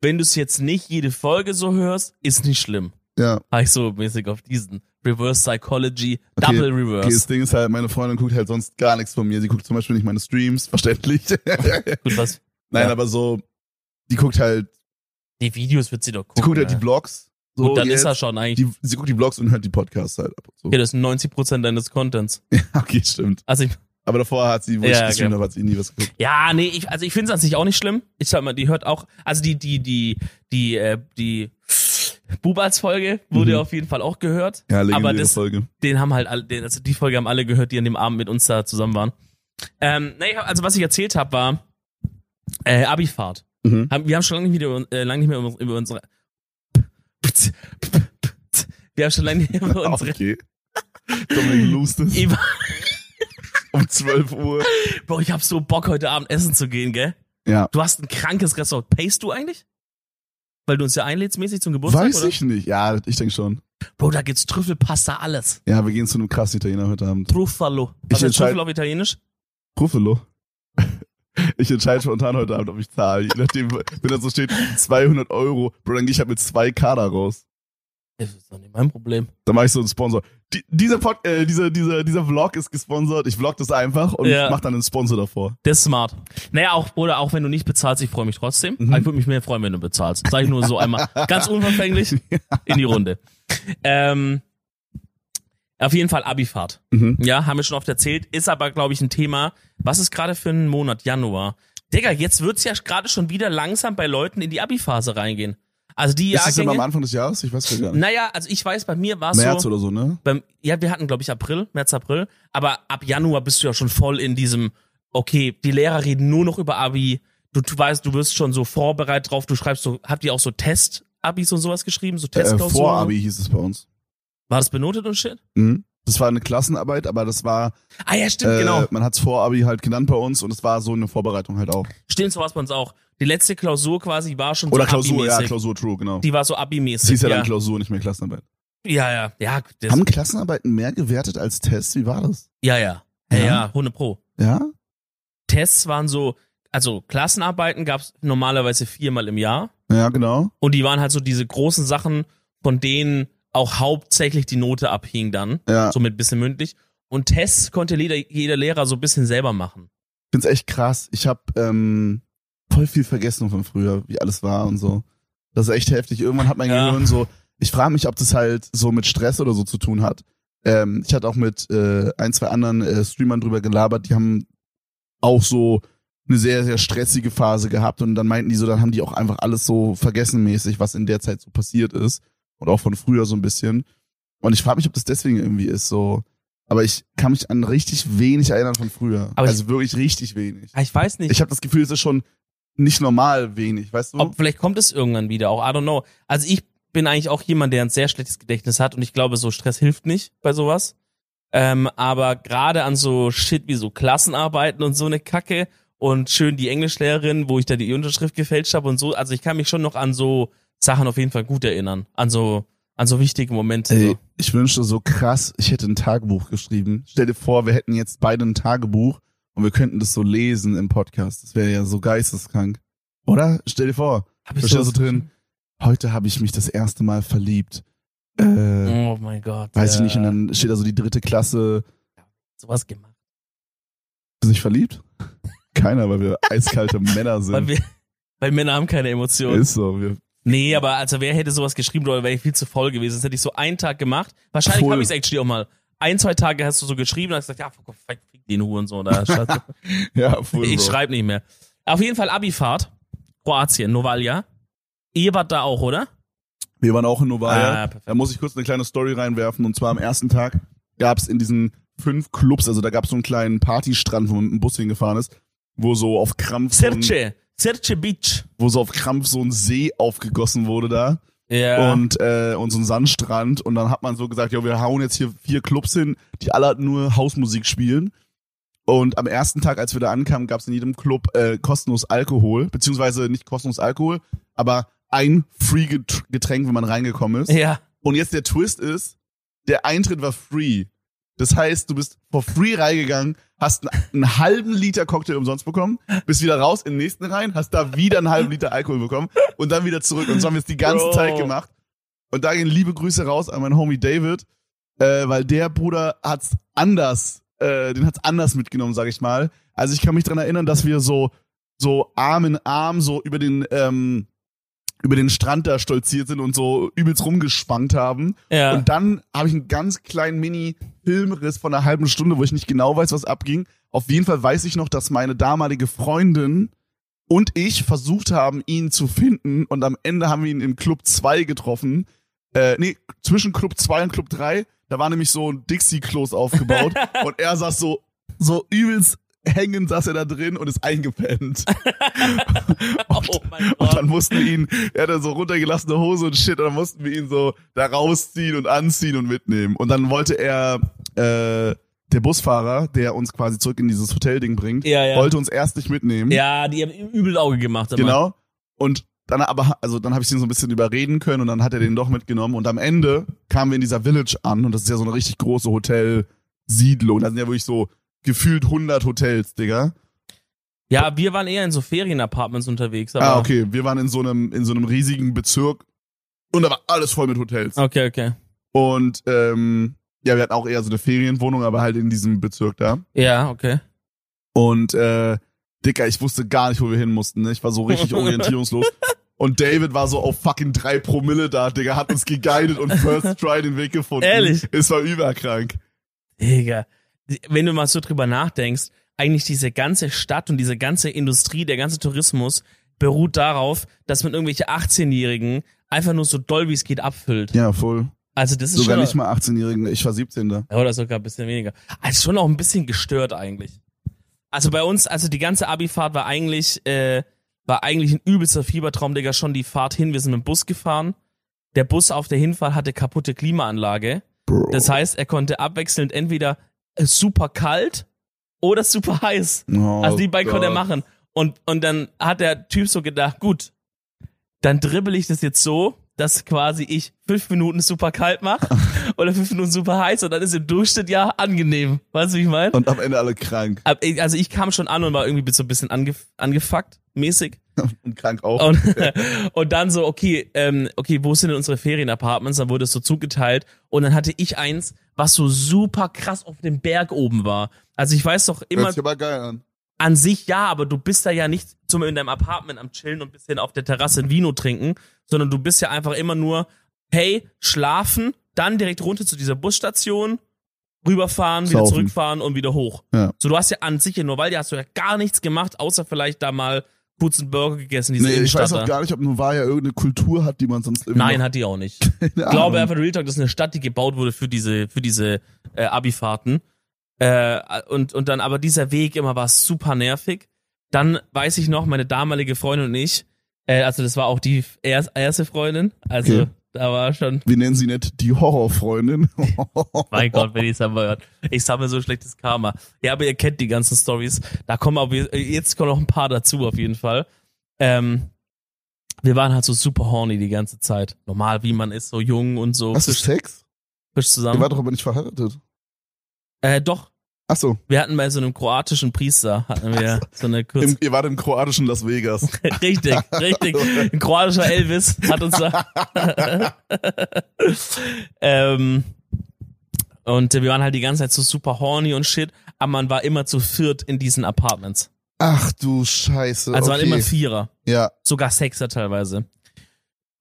wenn du es jetzt nicht jede Folge so hörst, ist nicht schlimm. Ja. Habe ich so mäßig auf diesen Reverse Psychology, Okay, Double Okay, Reverse. das Ding ist halt, meine Freundin guckt halt sonst gar nichts von mir. Sie guckt zum Beispiel nicht meine Streams, verständlich. Gut, was? Nein, Ja. aber so, die guckt halt, Die Videos wird sie doch sie gucken. guckt halt ja. die Vlogs. So Gut, dann jetzt. ist er schon eigentlich. die, sie guckt die Vlogs und hört die Podcasts halt ab und zu. Okay, das sind 90% deines Contents. okay, stimmt. Also ich, Aber davor hat sie, wo Ja, ich gestreamt okay. habe, hat sie nie was geguckt. ja, nee, ich, also ich finde es an sich auch nicht schlimm. Ich sag mal, die hört auch, also die, die, die, die, äh, die Bubals-Folge wurde Mhm. auf jeden Fall auch gehört. Ja, aber das, Folge. den haben halt alle, den, also die Folge haben alle gehört, die an dem Abend mit uns da zusammen waren. Ähm, nee, also was ich erzählt habe, war äh, Abifahrt. Mhm. Wir haben schon lange nicht, wieder, äh, lange nicht mehr über, über unsere wir haben schon lange nicht mehr über unsere Okay. Dominik lost es um 12 Uhr. Bro, ich hab so Bock heute Abend essen zu gehen, gell? Ja. Du hast ein krankes Restaurant. Payst du eigentlich? Weil du uns ja einlädst mäßig zum Geburtstag, Weiß oder? ich nicht. Ja, ich denke schon. Bro, da gibt's Trüffelpasta, alles. Ja, wir gehen zu einem krassen Italiener heute Abend. Truffalo. Ich Was ist entscheid- Trüffel auf Italienisch? Ruffalo. Ich entscheide spontan heute Abend, ob ich zahle. Je nachdem, wenn da so steht 200 Euro, Bro, dann gehe ich halt mit zwei Kader raus. Das ist doch nicht mein Problem. Dann mache ich so einen Sponsor. Die, dieser, Pod, äh, dieser, dieser, dieser Vlog ist gesponsert. Ich vlog das einfach und Ja. mach dann einen Sponsor davor. Das ist smart. Naja, auch, oder auch wenn du nicht bezahlst, ich freue mich trotzdem. Mhm. Ich würde mich mehr freuen, wenn du bezahlst. Sag ich nur so einmal ganz unverfänglich in die Runde. Ähm, auf jeden Fall Abifahrt. Mhm. Ja, haben wir schon oft erzählt. Ist aber, glaube ich, ein Thema. Was ist gerade für ein Monat? Januar. Digga, jetzt wird's ja gerade schon wieder langsam bei Leuten in die Abi-Phase reingehen. Also die Ist das immer am Jahrgänge. Anfang des Jahres? Ich weiß gar nicht. Naja, also ich weiß, bei mir war es März so. oder so, ne? Beim, ja, wir hatten, glaube ich, April, März, April. Aber ab Januar bist du ja schon voll in diesem, okay, die Lehrer reden nur noch über Abi. Du, du weißt, du wirst schon so vorbereitet drauf. Du schreibst so, habt ihr auch so Test-Abis und sowas geschrieben? So Äh, Testklausuren? Vor-Abi hieß es bei uns. War das benotet und shit? Mhm. Das war eine Klassenarbeit, aber das war, Ah ja, stimmt, äh, genau. man hat's Vor-Abi halt genannt bei uns und es war so eine Vorbereitung halt auch. Stimmt, so was bei uns auch. Die letzte Klausur quasi war schon Oder so Klausur, ja. Klausur, true, genau. Die war so Es Abi-mäßig. hieß ja Ja, dann Klausur, nicht mehr Klassenarbeit. ja, ja, ja, Haben Klassenarbeiten mehr gewertet als Tests? Wie war das? ja, ja, ja, Ja? ja, 100 pro. Ja? Tests waren so, also Klassenarbeiten gab's normalerweise viermal im Jahr. Ja, genau. Und die waren halt so diese großen Sachen, von denen auch hauptsächlich die Note abhing dann. Ja. So mit bisschen mündlich. Und Tests konnte jeder, jeder Lehrer so ein bisschen selber machen. find's echt krass. Ich habe ähm, voll viel vergessen von früher, wie alles war und so. Das ist echt heftig. Irgendwann hat mein Ja. Gehirn so, ich frage mich, ob das halt so mit Stress oder so zu tun hat. Ähm, ich hatte auch mit äh, ein, zwei anderen äh, Streamern drüber gelabert, die haben auch so eine sehr, sehr stressige Phase gehabt und dann meinten die so, dann haben die auch einfach alles so vergessenmäßig, was in der Zeit so passiert ist und auch von früher so ein bisschen. Und ich frage mich, ob das deswegen irgendwie ist so. Aber ich kann mich an richtig wenig erinnern von früher. Aber also wirklich richtig wenig. Ich weiß nicht, Ich habe das Gefühl, es ist schon nicht normal wenig, weißt du? ob vielleicht kommt es irgendwann wieder auch. I don't know. Also ich bin eigentlich auch jemand, der ein sehr schlechtes Gedächtnis hat und ich glaube, so Stress hilft nicht bei sowas. Ähm, aber gerade an so Shit wie so Klassenarbeiten und so eine Kacke und schön die Englischlehrerin, wo ich da die Unterschrift gefälscht habe und so. Also ich kann mich schon noch an so Sachen auf jeden Fall gut erinnern. An so, an so wichtige Momente. Ey, so. ich wünschte so krass, ich hätte ein Tagebuch geschrieben. Stell dir vor, wir hätten jetzt beide ein Tagebuch und wir könnten das so lesen im Podcast. Das wäre ja so geisteskrank. Oder? Stell dir vor, Hab da steht so drin, heute habe ich mich das erste Mal verliebt. Äh, Oh mein Gott. weiß ich äh, nicht, und dann steht da so die dritte Klasse. sowas gemacht. Bist du nicht verliebt? Keiner, weil wir eiskalte Männer Weil sind. wir, weil Männer haben keine Emotionen. Ist so. Wir, Nee, aber also wer hätte sowas geschrieben oder wäre ich viel zu voll gewesen. Das hätte ich so einen Tag gemacht. Wahrscheinlich habe ich es actually auch mal. Ein, zwei Tage hast du so geschrieben und hast gesagt, ja, fuck, fuck, fick den Huren so. Oder ja, voll, ich schreibe nicht mehr. Auf jeden Fall Abifahrt. Kroatien, Novalja. Ihr wart da auch, oder? Wir waren auch in Novaya. Ah, da muss ich kurz eine kleine Story reinwerfen. Und zwar am ersten Tag gab es in diesen fünf Clubs, also da gab es so einen kleinen Partystrand, wo man mit dem Bus hingefahren ist, wo so auf Krampf, so Sirce Beach. wo so auf Krampf so ein See aufgegossen wurde da Ja. und äh, und so ein Sandstrand. Und dann hat man so gesagt, ja, wir hauen jetzt hier vier Clubs hin, die alle halt nur Hausmusik spielen. Und am ersten Tag, als wir da ankamen, gab es in jedem Club äh, kostenlos Alkohol, beziehungsweise nicht kostenlos Alkohol, aber ein Free-Getränk, wenn man reingekommen ist. ja. Und jetzt der Twist ist, der Eintritt war free. Das heißt, du bist for free reingegangen, hast einen, einen halben Liter Cocktail umsonst bekommen, bist wieder raus in den nächsten rein, hast da wieder einen halben Liter Alkohol bekommen und dann wieder zurück. Und so haben wir es die ganze Bro. Zeit gemacht. Und da gehen liebe Grüße raus an meinen Homie David, äh, weil der Bruder hat's anders, äh, den hat's anders mitgenommen, sag ich mal. Also ich kann mich dran erinnern, dass wir so, so Arm in Arm so über den, ähm, über den Strand da stolziert sind und so übelst rumgespannt haben. Ja. Und dann habe ich einen ganz kleinen Mini-Filmriss von einer halben Stunde, wo ich nicht genau weiß, was abging. Auf jeden Fall weiß ich noch, dass meine damalige Freundin und ich versucht haben, ihn zu finden. Und am Ende haben wir ihn im Club 2 getroffen. Äh, nee, zwischen Club 2 und Club 3. Da war nämlich so ein Dixie-Klos aufgebaut. und er saß so, so übelst hängend saß er da drin und ist eingepennt. oh mein Und dann mussten wir ihn, er hatte so runtergelassene Hose und shit, und dann mussten wir ihn so da rausziehen und anziehen und mitnehmen. Und dann wollte er, äh, der Busfahrer, der uns quasi zurück in dieses Hotelding bringt, Ja, ja. wollte uns erst nicht mitnehmen. Ja, die haben ihm übel Auge gemacht. immer. Genau. Und dann aber, also dann habe ich ihn so ein bisschen überreden können und dann hat er den doch mitgenommen. Und am Ende kamen wir in dieser Village an und das ist ja so eine richtig große Hotelsiedlung. Da sind ja wirklich so gefühlt 100 Hotels, Digga. Ja, wir waren eher in so Ferienapartments unterwegs. Aber Ah, okay. Wir waren in so einem, in so einem riesigen Bezirk und da war alles voll mit Hotels. Okay, okay. Und ähm, ja, wir hatten auch eher so eine Ferienwohnung, aber halt in diesem Bezirk da. Ja, okay. Und äh, Dicker, ich wusste gar nicht, wo wir hin mussten. Ne? Ich war so richtig orientierungslos. Und David war so auf fucking drei Promille da, Digga, hat uns geguidet und first try den Weg gefunden. Ehrlich? Es war überkrank. Digga. Wenn du mal so drüber nachdenkst, eigentlich diese ganze Stadt und diese ganze Industrie, der ganze Tourismus beruht darauf, dass man irgendwelche 18-Jährigen einfach nur so doll wie es geht abfüllt. Ja, voll. Also das ist Sogar schon, nicht mal 18-Jährigen, ich war 17 da. Ja, Oder sogar ein bisschen weniger. Also schon auch ein bisschen gestört eigentlich. Also bei uns, also die ganze Abifahrt war eigentlich, äh, war eigentlich ein übelster Fiebertraum, Digga, schon die Fahrt hin. Wir sind mit dem Bus gefahren. Der Bus auf der Hinfahrt hatte kaputte Klimaanlage. Bro. Das heißt, er konnte abwechselnd entweder super kalt oder super heiß. Oh Also die beiden konnte er machen. Und, und dann hat der Typ so gedacht, gut, dann dribbel ich das jetzt so, dass quasi ich fünf Minuten super kalt mache oder fünf Minuten super heiß und dann ist im Durchschnitt ja angenehm. Weißt du, wie ich meine? Und am Ende alle krank. Ab- Also ich kam schon an und war irgendwie so ein bisschen angef angefuckt, mäßig. Und krank auch. Und, und dann so, okay, ähm, okay, wo sind denn unsere Ferienapartments? Dann wurde es so zugeteilt. Und dann hatte ich eins, was so super krass auf dem Berg oben war. Also ich weiß doch immer, Hört sich aber geil an. an sich ja, aber du bist da ja nicht zum in deinem Apartment am Chillen und ein bisschen auf der Terrasse ein Vino trinken, sondern du bist ja einfach immer nur, hey, schlafen, dann direkt runter zu dieser Busstation, rüberfahren, wieder Saufen. zurückfahren und wieder hoch. Ja. So, du hast ja an sich in Novaldea hast du ja gar nichts gemacht, außer vielleicht da mal kurz einen Burger gegessen, diese Nee, ich weiß auch gar nicht, ob Novaya irgendeine Kultur hat, die man sonst irgendwie Nein, hat die auch nicht. Ich glaube einfach, Real Talk, das ist eine Stadt, die gebaut wurde für diese, für diese äh, Abifahrten. Äh, und, und dann aber dieser Weg immer war super nervig. Dann weiß ich noch, meine damalige Freundin und ich, äh, also das war auch die erst, erste Freundin, also Okay. da war schon, Wir nennen sie nicht die Horrorfreundin. mein Gott, wenn ich es einmal hört. Ich sammle so schlechtes Karma. Ja, aber ihr kennt die ganzen Stories. Da kommen aber jetzt kommen noch ein paar dazu auf jeden Fall. Ähm, wir waren halt so super horny die ganze Zeit. Normal, wie man ist, so jung und so Hast du Sex? frisch Ihr zusammen. wart doch aber nicht verheiratet. Äh, doch, Ach so, Wir hatten bei so einem kroatischen Priester, hatten wir so eine kurz, im, ihr wart im kroatischen Las Vegas. richtig, richtig, ein kroatischer Elvis hat uns da, ähm, und wir waren halt die ganze Zeit so super horny und shit, aber man war immer zu viert in diesen Apartments. Ach du Scheiße. Also okay. waren immer Vierer, Ja, sogar Sechser teilweise.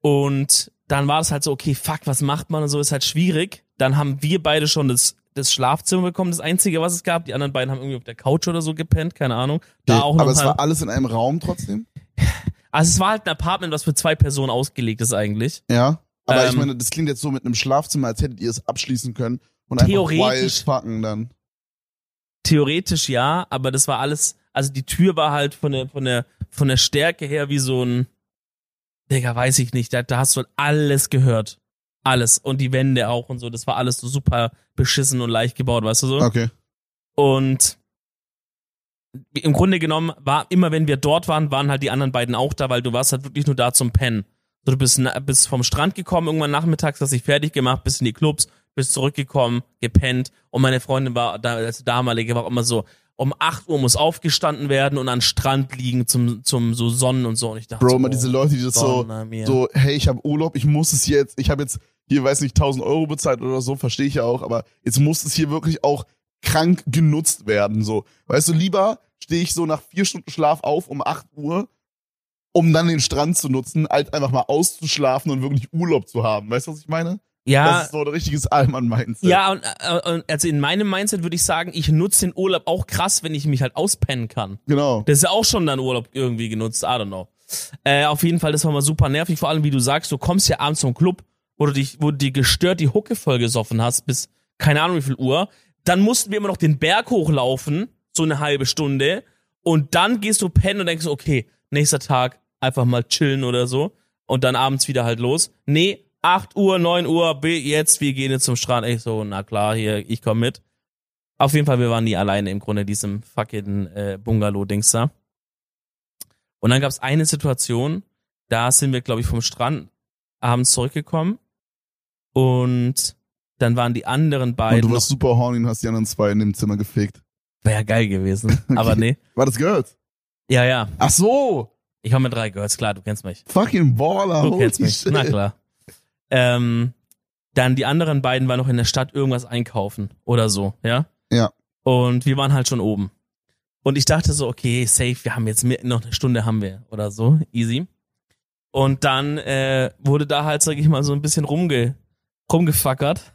Und dann war es halt so, okay, fuck, was macht man und so, ist halt schwierig. Dann haben wir beide schon das, das Schlafzimmer bekommen, das einzige, was es gab. Die anderen beiden haben irgendwie auf der Couch oder so gepennt, keine Ahnung. Da Nee, auch noch aber es war alles in einem Raum trotzdem. Also es war halt ein Apartment, was für zwei Personen ausgelegt ist eigentlich. Ja. Aber ich Ähm, meine, das klingt jetzt so mit einem Schlafzimmer, als hättet ihr es abschließen können und einfach Theoretisch- wild fucken dann. Theoretisch ja, aber das war alles, also die Tür war halt von der, von der, von der Stärke her wie so ein, Digga, weiß ich nicht, da, da hast du halt alles gehört. Alles. Und die Wände auch und so, das war alles so super beschissen und leicht gebaut, weißt du so? Okay. Und im Grunde genommen war immer, wenn wir dort waren, waren halt die anderen beiden auch da, weil du warst halt wirklich nur da zum Pennen. So, du bist, bist vom Strand gekommen, irgendwann nachmittags, hast dich fertig gemacht, bist in die Clubs, bist zurückgekommen, gepennt und meine Freundin war, da, also damalige, war auch immer so, um 8 Uhr muss aufgestanden werden und an Strand liegen zum, zum so Sonnen und so. Und ich dachte, Bro, so, immer diese Leute, die das so, mir. so, hey, ich habe Urlaub, ich muss es jetzt, ich habe jetzt hier, weiß nicht, 1000 Euro bezahlt oder so, verstehe ich ja auch, aber jetzt muss es hier wirklich auch krank genutzt werden, so. Weißt du, lieber stehe ich so nach vier Stunden Schlaf auf um 8 Uhr, um dann den Strand zu nutzen, als einfach mal auszuschlafen und wirklich Urlaub zu haben. Weißt du, was ich meine? ja, Das ist so ein richtiges Allmann-Mindset. ja, und, äh, und also in meinem Mindset würde ich sagen, ich nutze den Urlaub auch krass, wenn ich mich halt auspennen kann. Genau. Das ist ja auch schon dann Urlaub irgendwie genutzt, I don't know. Äh, auf jeden Fall, das war mal super nervig, vor allem wie du sagst, du kommst ja abends zum Club, wo du dich, wo du dir gestört die Hucke voll gesoffen hast, bis keine Ahnung wie viel Uhr. Dann mussten wir immer noch den Berg hochlaufen, so eine halbe Stunde. Und dann gehst du pennen und denkst, okay, nächster Tag einfach mal chillen oder so. Und dann abends wieder halt los. Nee, 8 Uhr, 9 Uhr, jetzt, wir gehen jetzt zum Strand. Ich so, na klar, hier, ich komm mit. Auf jeden Fall, wir waren nie alleine im Grunde diesem fucking äh, Bungalow-Dings da. Und dann gab es eine Situation, da sind wir, glaube ich, vom Strand abends zurückgekommen und dann waren die anderen Und beiden. du noch- warst super horny und hast die anderen zwei in dem Zimmer gefickt. Wäre ja geil gewesen. Aber nee. War das Girls? Ja, ja. Ach so! Ich habe mit drei Girls, klar, du kennst mich. Fucking Baller. Du kennst mich. shit. Na klar. Ähm, dann die anderen beiden waren noch in der Stadt irgendwas einkaufen oder so, ja? Ja. Und wir waren halt schon oben. Und ich dachte so, okay, safe, wir haben jetzt mit, noch eine Stunde haben wir oder so, easy. Und dann äh, wurde da halt, sag ich mal, so ein bisschen rumge rumgefackert.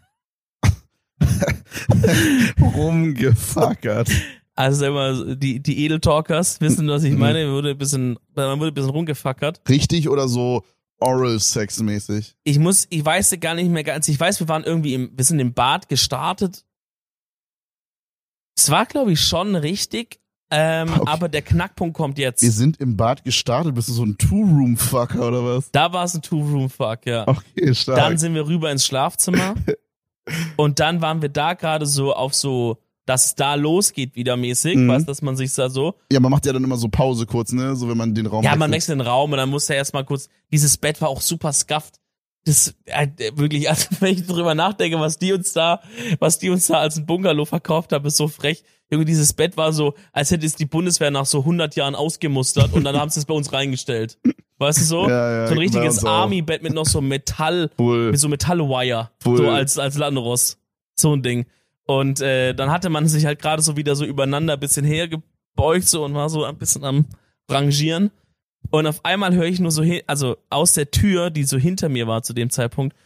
Rumgefuckert. Also mal, die, die Edeltalkers wissen, was ich meine. Wurde ein bisschen, man wurde ein bisschen rumgefackert. Richtig oder so Oral Sex mäßig? Ich muss, ich weiß gar nicht mehr ganz. Ich weiß, wir waren irgendwie im, wir sind im Bad gestartet. Es war, glaube ich, schon richtig. Ähm, Okay. aber der Knackpunkt kommt jetzt. Wir sind im Bad gestartet. Bist du so ein Two-Room-Fucker oder was? da war es ein Two-Room-Fuck, ja. Okay, stark. Dann sind wir rüber ins Schlafzimmer. und dann waren wir da gerade so auf so, dass es da losgeht wieder mäßig, Mhm. weißt, dass man sich da so, ja, man macht ja dann immer so Pause kurz, ne? So wenn man den Raum ja, man wechselt. wechselt den Raum und dann musste er erstmal kurz, dieses Bett war auch super scuffed. Das, äh, wirklich, also wenn ich drüber nachdenke, was die uns da, was die uns da als ein Bungalow verkauft haben, ist so frech. Irgendwie dieses Bett war so, als hätte es die Bundeswehr nach so 100 Jahren ausgemustert und dann haben sie es bei uns reingestellt. Weißt du so? Ja, ja, so ein richtiges. Army-Bett mit noch so Metall, Voll. mit so Metallwire, Voll. so als, als Landross. So ein Ding. Und äh, dann hatte man sich halt gerade so wieder so übereinander ein bisschen hergebeugt so und war so ein bisschen am Rangieren. Und auf einmal höre ich nur so, also aus der Tür, die so hinter mir war zu dem Zeitpunkt,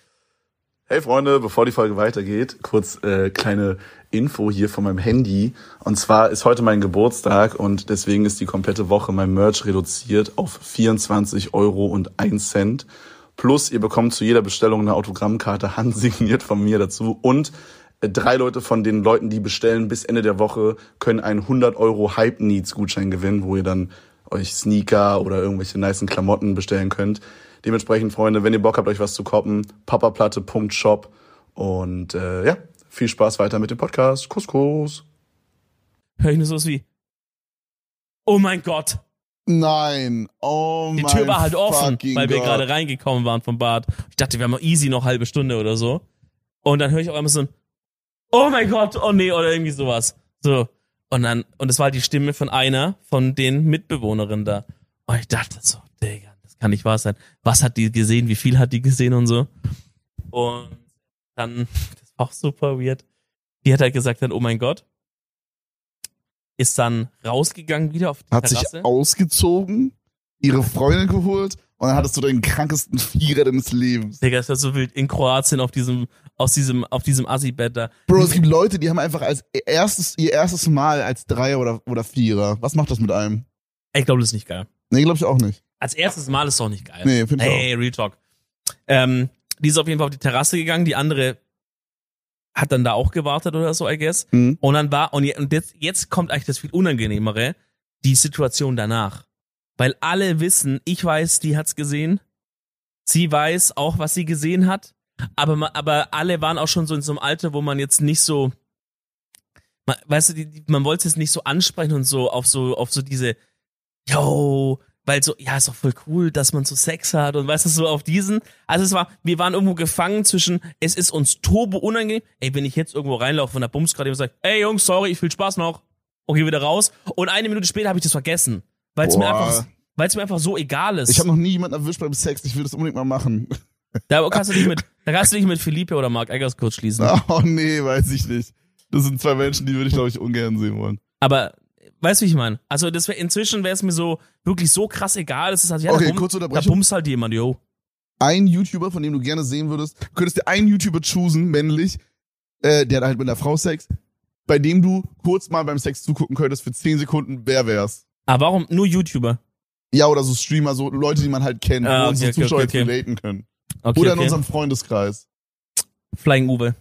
Hey Freunde, bevor die Folge weitergeht, kurz äh, kleine Info hier von meinem Handy. Und zwar ist heute mein Geburtstag und deswegen ist die komplette Woche mein Merch reduziert auf 24 Euro und 1 Cent. Plus ihr bekommt zu jeder Bestellung eine Autogrammkarte handsigniert von mir dazu. Und äh, drei Leute von den Leuten, die bestellen bis Ende der Woche, können einen 100 Euro Hype Needs Gutschein gewinnen, wo ihr dann euch Sneaker oder irgendwelche nicen Klamotten bestellen könnt. Dementsprechend, Freunde, wenn ihr Bock habt, euch was zu koppen, papaplatte.shop. Und äh, ja, viel Spaß weiter mit dem Podcast. Kuss, Kuss. höre ich nur so was wie, oh mein Gott, Nein. Oh die mein Tür war halt offen, weil wir Gott. gerade reingekommen waren vom Bad. Ich dachte, wir haben easy noch halbe Stunde oder so. Und dann höre ich auch einmal so ein, oh mein Gott, oh nee, oder irgendwie sowas. So. Und dann, und es war die Stimme von einer von den Mitbewohnerinnen da. Und ich dachte so, Digga, das kann nicht wahr sein. Was hat die gesehen? Wie viel hat die gesehen und so? Und dann, auch super weird. Die hat halt gesagt dann, oh mein Gott. Ist dann rausgegangen wieder auf die Hat Terrasse. sich ausgezogen, ihre Freundin geholt und dann hattest du den krankesten Vierer deines Lebens. Digga, ist das so wild in Kroatien auf diesem, aus diesem, auf diesem Assi-Bett da. Bro, es gibt Leute, die haben einfach als erstes, ihr erstes Mal als Dreier oder, oder Vierer. Was macht das mit einem? Ich glaube, das ist nicht geil. Nee, glaube ich auch nicht. Als erstes Mal ist doch nicht geil. Nee, finde ich Hey, Real Talk. Ähm, die ist auf jeden Fall auf die Terrasse gegangen, die andere hat dann da auch gewartet oder so, I guess. Mhm. Und dann war, und je- und jetzt, jetzt kommt eigentlich das viel Unangenehmere, die Situation danach. Weil alle wissen, ich weiß, die hat's gesehen. Sie weiß auch, was sie gesehen hat. Aber, aber alle waren auch schon so in so einem Alter, wo man jetzt nicht so, man, weißt du, die, man wollte es nicht so ansprechen und so auf so, auf so diese, yo, weil so, ja, ist doch voll cool, dass man so Sex hat und weißt du, so auf diesen. Also es war, wir waren irgendwo gefangen zwischen, es ist uns turbo unangenehm, ey, wenn ich jetzt irgendwo reinlaufe von der Bums gerade und sage, ey Jungs, sorry, ich viel Spaß noch. okay, wieder raus. Und eine Minute später habe ich das vergessen. Weil es mir einfach, weil es mir einfach so egal ist. Ich habe noch nie jemanden erwischt beim Sex. Ich will das unbedingt mal machen. da kannst du dich mit, da kannst du dich mit Philippe oder Mark Eggers kurz schließen. Oh nee, weiß ich nicht. Das sind zwei Menschen, die würde ich, glaube ich, ungern sehen wollen. Aber weißt du, wie ich meine? Also das wär, inzwischen wäre es mir so wirklich so krass egal. Es ist halt, ja, Okay, da, bum, kurze da bumst halt jemand, yo. Ein YouTuber, von dem du gerne sehen würdest, du könntest dir einen YouTuber choosen, männlich, äh, der hat halt mit einer Frau Sex, bei dem du kurz mal beim Sex zugucken könntest für 10 Sekunden, wer wär's? Aber warum nur YouTuber? Ja, oder so Streamer, so Leute, die man halt kennt, Ah, wo unsere okay, Zuschauer okay, okay. relaten können. Okay, Oder in unserem Freundeskreis. Flying Uwe.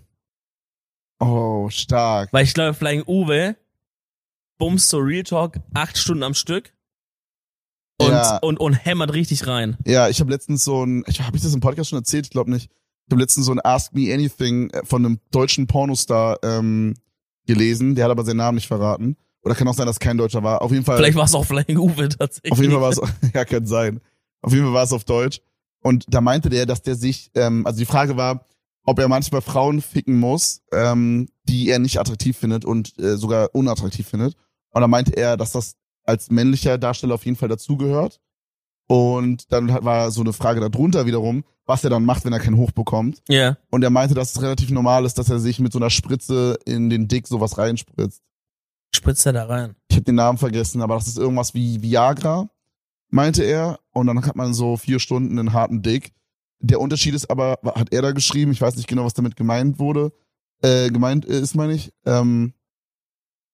Oh, stark. Weil ich glaube, Flying Uwe bumst so Real Talk acht Stunden am Stück und, Ja. und, und hämmert richtig rein. Ja, ich habe letztens so ein, ich habe ich das im Podcast schon erzählt, ich glaube nicht. Ich habe letztens so ein Ask Me Anything äh, von einem deutschen Pornostar ähm, gelesen, der hat aber seinen Namen nicht verraten. Oder kann auch sein, dass kein Deutscher war. Auf jeden Fall. Vielleicht war es auch Flying Uwe tatsächlich. Auf jeden Fall war es, ja, kann sein. Auf jeden Fall war es auf Deutsch. Und da meinte der, dass der sich, ähm, also die Frage war, ob er manchmal Frauen ficken muss, ähm, die er nicht attraktiv findet und äh, sogar unattraktiv findet. Und da meinte er, dass das als männlicher Darsteller auf jeden Fall dazugehört. Und dann war so eine Frage darunter wiederum, was er dann macht, wenn er keinen Hoch bekommt. Ja. Und er meinte, dass es relativ normal ist, dass er sich mit so einer Spritze in den Dick sowas reinspritzt Spritzt er da rein. ich habe den Namen vergessen, aber das ist irgendwas wie Viagra, meinte er. Und dann hat man so vier Stunden einen harten Dick. Der Unterschied ist aber, hat er da geschrieben, ich weiß nicht genau, was damit gemeint wurde, äh, gemeint ist, meine ich, ähm,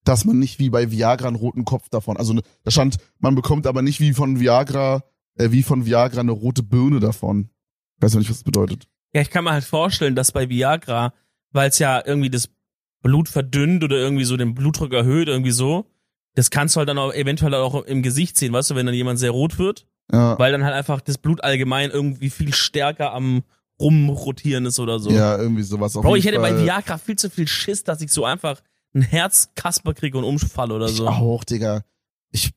dass man nicht wie bei Viagra einen roten Kopf davon, also ne, da stand, man bekommt aber nicht wie von Viagra, äh, wie von Viagra eine rote Birne davon. Ich weiß noch nicht, was das bedeutet. Ja, ich kann mir halt vorstellen, dass bei Viagra, weil es ja irgendwie das Blut verdünnt oder irgendwie so den Blutdruck erhöht, irgendwie so, das kannst du halt dann auch eventuell auch im Gesicht sehen, weißt du, wenn dann jemand sehr rot wird, Ja, weil dann halt einfach das Blut allgemein irgendwie viel stärker am rumrotieren ist oder so. ja irgendwie sowas. Auf Bro, ich hätte bei Fall. Viagra viel zu viel Schiss, dass ich so einfach ein Herzkasper kriege und umfalle oder Ich so. auch, Digga. Ich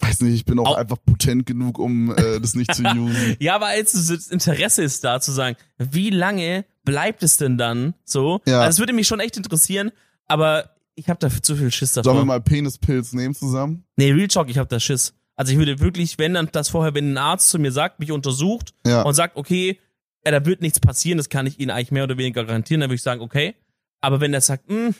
weiß nicht, ich bin auch Au- einfach potent genug, um äh, das nicht zu usen. Ja, aber als das Interesse ist da zu sagen, wie lange bleibt es denn dann so? Ja. Also es würde mich schon echt interessieren, aber ich habe da zu viel Schiss Sollen wir mal Penispilz nehmen zusammen? Nee, Real Talk, ich habe da Schiss. Also ich würde wirklich, wenn dann das vorher, wenn ein Arzt zu mir sagt, mich untersucht Ja. und sagt, okay, äh, da wird nichts passieren, das kann ich Ihnen eigentlich mehr oder weniger garantieren, dann würde ich sagen, okay. Aber wenn der sagt, hm,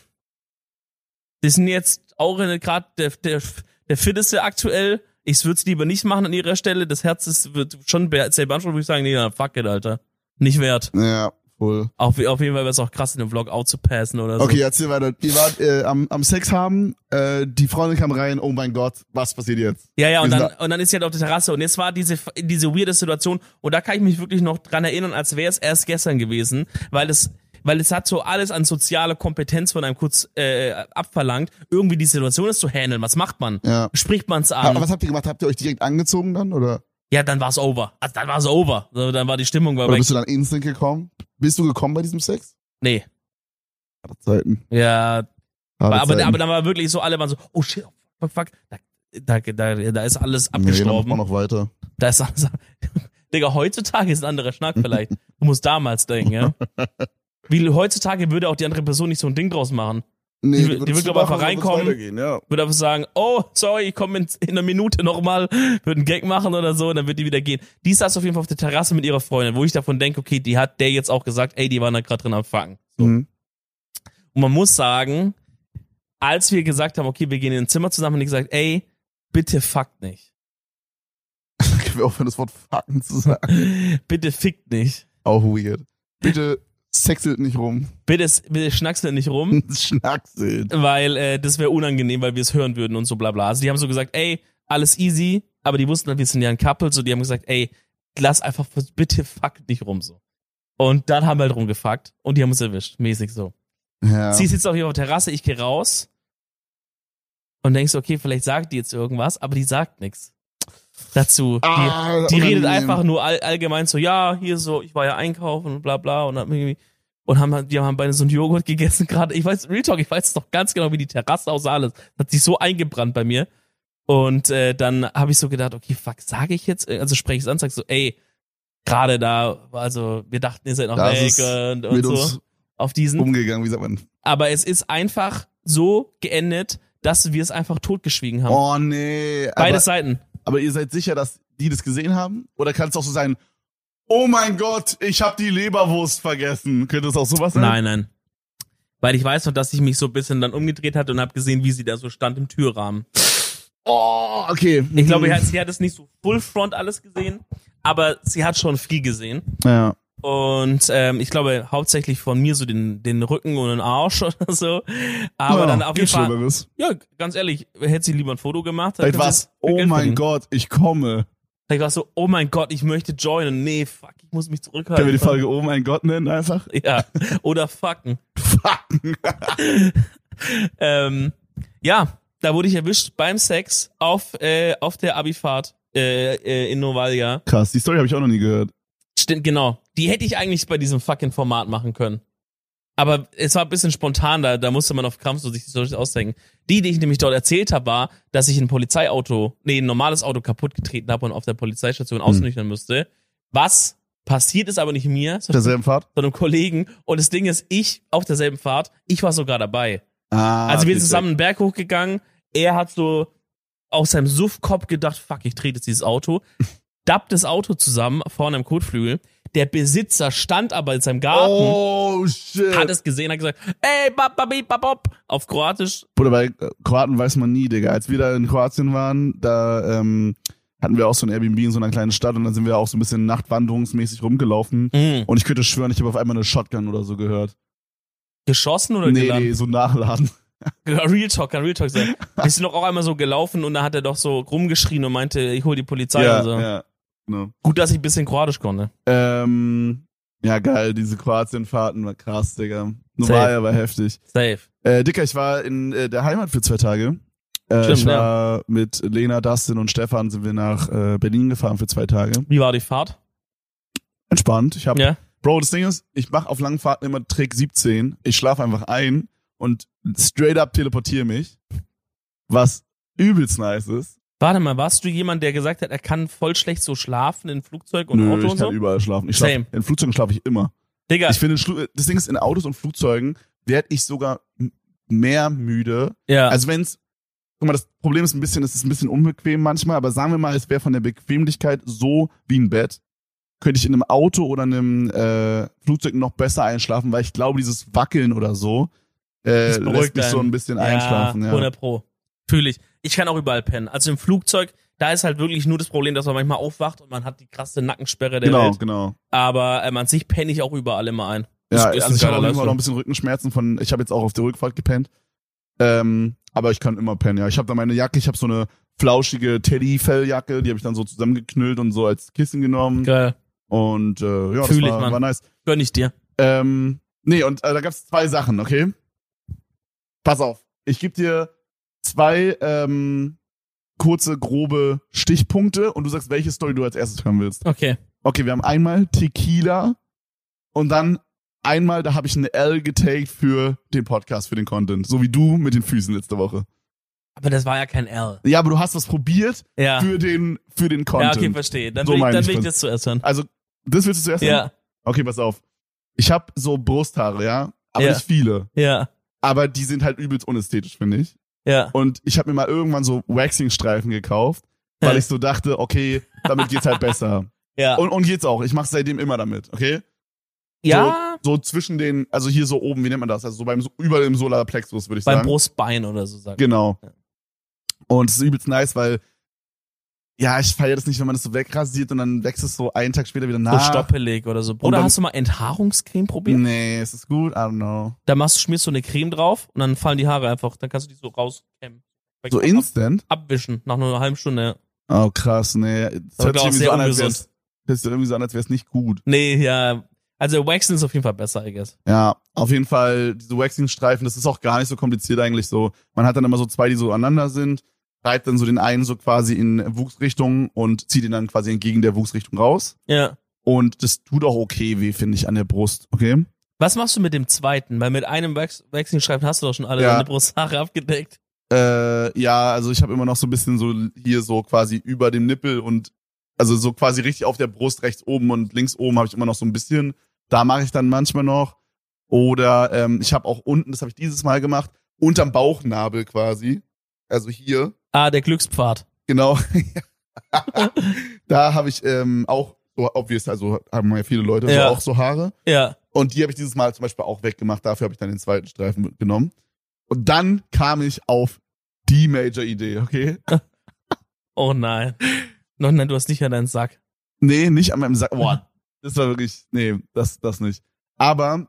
die sind jetzt auch gerade der, der, der fitteste aktuell, ich würde es lieber nicht machen an ihrer Stelle, das Herz ist, wird schon sehr beansprucht, würde ich sagen, nee, na, fuck it, Alter. Nicht wert. Ja, voll. Auf, auf jeden Fall wäre es auch krass, in dem Vlog outzupassen oder so. Okay, erzähl weiter. Ihr wart äh, am, am Sex haben, äh, die Freundin kam rein, oh mein Gott, was passiert jetzt? Ja, ja, und Wir dann, sind und dann ist sie halt auf der Terrasse und jetzt war diese, diese weirde Situation und da kann ich mich wirklich noch dran erinnern, als wäre es erst gestern gewesen, weil es, weil es hat so alles an soziale Kompetenz von einem kurz äh, abverlangt, irgendwie die Situation ist zu handeln. Was macht man? Ja. Spricht man's Aber an? was habt ihr gemacht? Habt ihr euch direkt angezogen dann? Oder, Ja, dann war's over. Also dann war's over. So, dann war die Stimmung war oder weg. bist du dann instant gekommen? Bist du gekommen bei diesem Sex? Nee. Harte Zeiten. Ja, Harte aber, aber, Zeiten. aber dann war wirklich so, alle waren so, oh shit, fuck, fuck, da, da, da, da ist alles Nee, abgestorben. man noch weiter. Da ist alles. Digga, heutzutage ist ein anderer Schnack vielleicht. Du musst damals denken, ja. Wie heutzutage würde auch die andere Person nicht so ein Ding draus machen. Nee, Die- die würdest wird, du glaub ich, einfach reinkommen. Ja. Würde einfach sagen, oh, sorry, ich komme in, in einer Minute nochmal, würde einen Gag machen oder so, und dann wird die wieder gehen. Die saß auf jeden Fall auf der Terrasse mit ihrer Freundin, wo ich davon denke, okay, die hat der jetzt auch gesagt, ey, die waren da gerade drin am Fangen. So. Mhm. Und man muss sagen, als wir gesagt haben, okay, wir gehen in ein Zimmer zusammen, haben die gesagt, ey, bitte fuckt nicht. Können wir aufhören, das Wort fucken zu sagen? Bitte fickt nicht. Auch weird. Bitte sexelt nicht rum. Bitte, bitte schnackselt nicht rum. Schnackselt. weil äh, das wäre unangenehm, weil wir es hören würden und so bla bla. Also die haben so gesagt, ey, alles easy, aber die wussten halt, wir sind ja ein Couple, so die haben gesagt, ey, lass einfach bitte fuck nicht rum so. Und dann haben wir halt rumgefuckt und die haben uns erwischt, mäßig so. Ja. Sie sitzt auf ihrer Terrasse, ich gehe raus und denkst, okay, vielleicht sagt die jetzt irgendwas, aber die sagt nichts dazu. Ah, die die redet einfach nur all, allgemein so, ja, hier so, ich war ja einkaufen und bla bla und haben irgendwie und haben, die haben beide so einen Joghurt gegessen gerade. Ich weiß, Real Talk, ich weiß doch ganz genau, wie die Terrasse aussah alles. Das hat sich so eingebrannt bei mir. Und äh, dann habe ich so gedacht, okay, fuck, sage ich jetzt, also spreche ich es an, sag so, ey, gerade da, also wir dachten, ihr seid noch weg und, und so auf diesen. umgegangen, wie sagt man? Aber es ist einfach so geendet, dass wir es einfach totgeschwiegen haben. Oh nee. Beide Seiten. Aber ihr seid sicher, dass die das gesehen haben? Oder kann es auch so sein, oh mein Gott, ich habe die Leberwurst vergessen? Könnte es auch sowas sein? Nein, nein. Weil ich weiß noch, dass ich mich so ein bisschen dann umgedreht hatte und habe gesehen, wie sie da so stand im Türrahmen. Oh, okay. Ich glaube, sie hat- sie hat es nicht so full front alles gesehen, aber sie hat schon viel gesehen. Ja. Und ähm, ich glaube hauptsächlich von mir so den, den Rücken und den Arsch oder so. Aber ja, dann auf jeden Fall. Ja, ganz ehrlich, hätte sie lieber ein Foto gemacht. Vielleicht sie oh mein. Gott, ich komme. Vielleicht war es so, oh mein Gott, ich möchte joinen. Nee, fuck, ich muss mich zurückhalten. Können wir die Folge oh mein Gott nennen einfach? Ja, oder fucken. Fuck. Ähm, ja, da wurde ich erwischt beim Sex auf, äh, auf der Abifahrt äh, äh, in Novalia. Krass, die Story habe ich auch noch nie gehört. Stimmt, genau. Die hätte ich eigentlich bei diesem fucking Format machen können. Aber es war ein bisschen spontan, da, da musste man auf Krampf so sich Stories ausdenken. Die, die ich nämlich dort erzählt habe, war, dass ich ein Polizeiauto, nee, ein normales Auto kaputt getreten habe und auf der Polizeistation ausnüchtern müsste. Was passiert ist aber nicht mir, Auf derselben Fahrt? sondern einem Kollegen. Und das Ding ist, ich auf derselben Fahrt, ich war sogar dabei. Ah, Also wir sind zusammen einen Berg hochgegangen. Er hat so aus seinem Suffkopf gedacht, fuck, ich trete jetzt dieses Auto. Dappt das Auto zusammen vorne am Kotflügel. Der Besitzer stand aber in seinem Garten, Oh, shit. hat es gesehen, hat gesagt, ey, bap, bap, auf Kroatisch. Bruder, bei äh, Kroaten weiß man nie, Digga. Als wir da in Kroatien waren, da ähm, hatten wir auch so ein Airbnb in so einer kleinen Stadt und dann sind wir auch so ein bisschen nachtwanderungsmäßig rumgelaufen. Mhm. Und ich könnte schwören, ich habe auf einmal eine Shotgun oder so gehört. Geschossen oder Nee, geladen? nee, so nachladen. Real Talk, kann Real Talk sein. Wir sind doch auch einmal so gelaufen und da hat er doch so rumgeschrien und meinte, ich hol die Polizei ja, und so. ja, genau. Gut, dass ich ein bisschen Kroatisch konnte. Ähm, ja, geil, diese Kroatienfahrten war krass, Digga. Novaya war heftig. Safe. Äh, Dicker, ich war in äh, der Heimat für zwei Tage. Äh, Stimmt, ich war mit Lena, Dustin und Stefan sind wir nach äh, Berlin gefahren für zwei Tage. Wie war die Fahrt? Entspannt. Ich hab, Ja. Bro, das Ding ist, ich mache auf langen Fahrten immer Trick 17. Ich schlafe einfach ein und straight up teleportiere mich. Was übelst nice ist. Warte mal, warst du jemand, der gesagt hat, er kann voll schlecht so schlafen in Flugzeug und Nö, Auto ich und kann so? überall schlafen. Ich schlaf, Same. in Flugzeugen schlafe ich immer. Digga, Ich finde, Schlu- das Ding ist, in Autos und Flugzeugen werde ich sogar m- mehr müde. ja. Also wenn's, guck mal, das Problem ist ein bisschen, es ist ein bisschen unbequem manchmal, aber sagen wir mal, es wäre von der Bequemlichkeit so wie ein Bett, könnte ich in einem Auto oder einem äh, Flugzeug noch besser einschlafen, weil ich glaube, dieses Wackeln oder so äh, Das beruhigt lässt mich so einen. ein bisschen einschlafen. Ja, 100 Pro. Fühle ich. Ich kann auch überall pennen. Also im Flugzeug, da ist halt wirklich nur das Problem, dass man manchmal aufwacht und man hat die krasse Nackensperre der genau, Welt. genau. Aber ähm, an sich penne ich auch überall immer ein. Ja, Das ist also ich habe auch immer noch ein bisschen Rückenschmerzen von, ich habe jetzt auch auf der Rückfahrt gepennt. Ähm, aber ich kann immer pennen, ja. Ich habe da meine Jacke, ich habe so eine flauschige Teddy-Felljacke, die habe ich dann so zusammengeknüllt und so als Kissen genommen. Geil. Und äh, ja, das Fühl ich, war, Mann. war nice. Gönn ich dir. Ähm, nee, und äh, da gab's zwei Sachen, okay? Pass auf. Ich gebe dir zwei ähm, kurze, grobe Stichpunkte und du sagst, welche Story du als erstes hören willst. Okay. Okay, wir haben einmal Tequila und dann einmal, da habe ich eine L getaggt für den Podcast, für den Content. So wie du mit den Füßen letzte Woche. Aber das war ja kein L. Ja, aber du hast was probiert Ja. für den, für den Ja, Content. okay, verstehe. Dann So will, ich, dann will ich das. zuerst hören. also, das willst du zuerst sagen? Ja, Okay, pass auf. Ich habe so Brusthaare, ja, aber Ja. nicht viele. ja, aber die sind halt übelst unästhetisch, finde ich. Ja. Und ich habe mir mal irgendwann so Waxing-Streifen gekauft, weil ich so dachte, okay, damit geht's halt besser. Ja. Und, und geht's auch. Ich mache seitdem immer damit, okay? ja, So, so zwischen den, also hier so oben, wie nennt man das? Also so beim überall im Solarplexus, würde ich beim sagen. Brustbein oder so sagen. Genau. Ja. Und es ist übelst nice, weil ja, ich feiere das nicht, wenn man das so wegrasiert und dann wächst es so einen Tag später wieder So nach. stoppelig oder so. Dann- hast du mal Enthaarungscreme probiert? Nee, es ist gut, I don't know. Da machst du, schmierst du eine Creme drauf und dann fallen die Haare einfach. Dann kannst du die so rauskämmen. So Ab- instant? Abwischen, nach nur einer halben Stunde. Oh krass, nee. Das hört sich irgendwie so an, als wär's, das irgendwie so an, als wäre es nicht gut. Nee, ja. Also Waxen ist auf jeden Fall besser, I guess. Ja, auf jeden Fall, diese Waxing-Streifen, das ist auch gar nicht so kompliziert eigentlich so. Man hat dann immer so zwei, die so aneinander sind, reibt dann so den einen so quasi in Wuchsrichtung und zieht ihn dann quasi entgegen der Wuchsrichtung raus. Ja. Und das tut auch okay weh, finde ich, an der Brust, okay? Was machst du mit dem zweiten? Weil mit einem Wax Waxing-Streifen hast du doch schon alle Ja. deine Brusthaare abgedeckt. Äh, ja, also ich habe immer noch so ein bisschen so hier so quasi über dem Nippel und also so quasi richtig auf der Brust rechts oben und links oben habe ich immer noch so ein bisschen. Da mache ich dann manchmal noch. Oder ähm, ich habe auch unten, das habe ich dieses Mal gemacht, unterm Bauchnabel quasi. also hier, Ah, der Glückspfad. genau. da habe ich ähm, auch so obvious, also haben ja viele Leute Ja. so auch so Haare. Ja. Und die habe ich dieses Mal zum Beispiel auch weggemacht. Dafür habe ich dann den zweiten Streifen genommen. Und dann kam ich auf die Major-Idee, okay? Oh nein. No, nein, du hast nicht an deinen Sack. Nee, nicht an meinem Sack. Boah, das war wirklich, nee, das, das nicht. Aber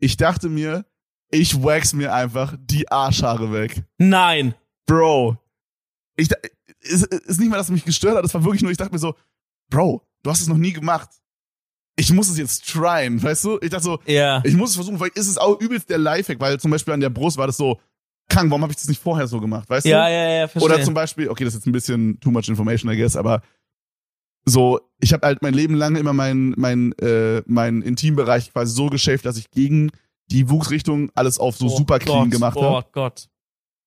ich dachte mir, ich wax mir einfach die Arschhaare weg. Nein. Bro. Ich, ist, ist nicht mal, dass es mich gestört hat, das war wirklich nur, ich dachte mir so, Bro, du hast es noch nie gemacht. Ich muss es jetzt tryen, weißt du? Ich dachte so, Ja. ich muss es versuchen, weil ist es auch übelst der Lifehack, weil zum Beispiel an der Brust war das so, krank, warum habe ich das nicht vorher so gemacht, weißt Ja, du? ja, ja, verstehe. Oder zum Beispiel, okay, das ist jetzt ein bisschen too much information, I guess, aber so, ich habe halt mein Leben lang immer mein, mein, äh, mein Intimbereich quasi so geschäft, dass ich gegen die Wuchsrichtung alles auf so Oh super clean Gott, gemacht Oh habe. Gott.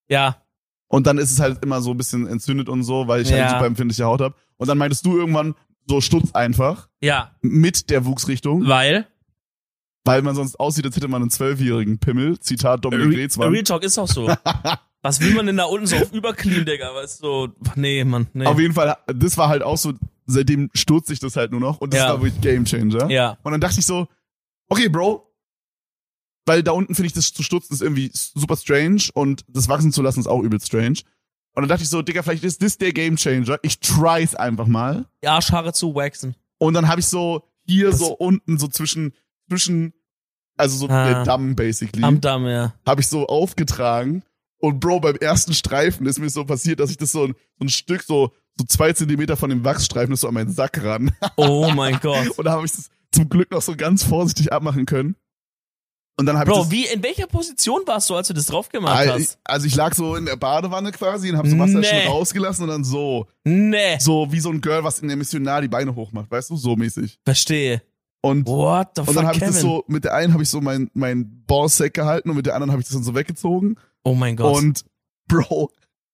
Ja. Und dann ist es halt immer so ein bisschen entzündet und so, weil ich halt Ja. super empfindliche Haut habe. Und dann meintest du irgendwann so Stutz einfach Ja. mit der Wuchsrichtung, Weil weil man sonst aussieht, als hätte man einen zwölfjährigen Pimmel. Zitat Dominik Re Reetzmann. Real Talk ist auch so. Was will man denn da unten so auf überclean, Digga? Weißt du, so, nee, Mann, nee. Auf jeden Fall, das war halt auch so, seitdem stutzt sich das halt nur noch und das Ja. war wirklich Game Changer. ja. Und dann dachte ich so, okay, Bro, weil da unten finde ich das zu stutzen ist irgendwie super strange und das wachsen zu lassen ist auch übel strange. Und dann dachte ich so, Digga, vielleicht ist das der Game Changer. Ich try's einfach mal. Die Arschhaare zu waxen. Und dann habe ich so hier Das- so unten so zwischen zwischen also so Ah. der Damm basically Am Damm, ja. habe ich so aufgetragen und Bro beim ersten Streifen ist mir so passiert, dass ich das so ein, so ein Stück so so zwei Zentimeter von dem Wachsstreifen ist so an meinen Sack ran Oh mein Gott. und da habe ich das zum Glück noch so ganz vorsichtig abmachen können. Und dann ich Bro, das, wie, in welcher Position warst du, als du das drauf gemacht also ich, hast? also ich lag so in der Badewanne quasi und habe so Wasser Nee. schon rausgelassen und dann so Nee. so wie so ein Girl, was in der Missionar die Beine hochmacht, weißt du, so mäßig. Verstehe. Und What the Und fuck, dann habe ich das so, mit der einen habe ich so mein, mein Ballsack gehalten und mit der anderen habe ich das dann so weggezogen. oh mein Gott. Und Bro,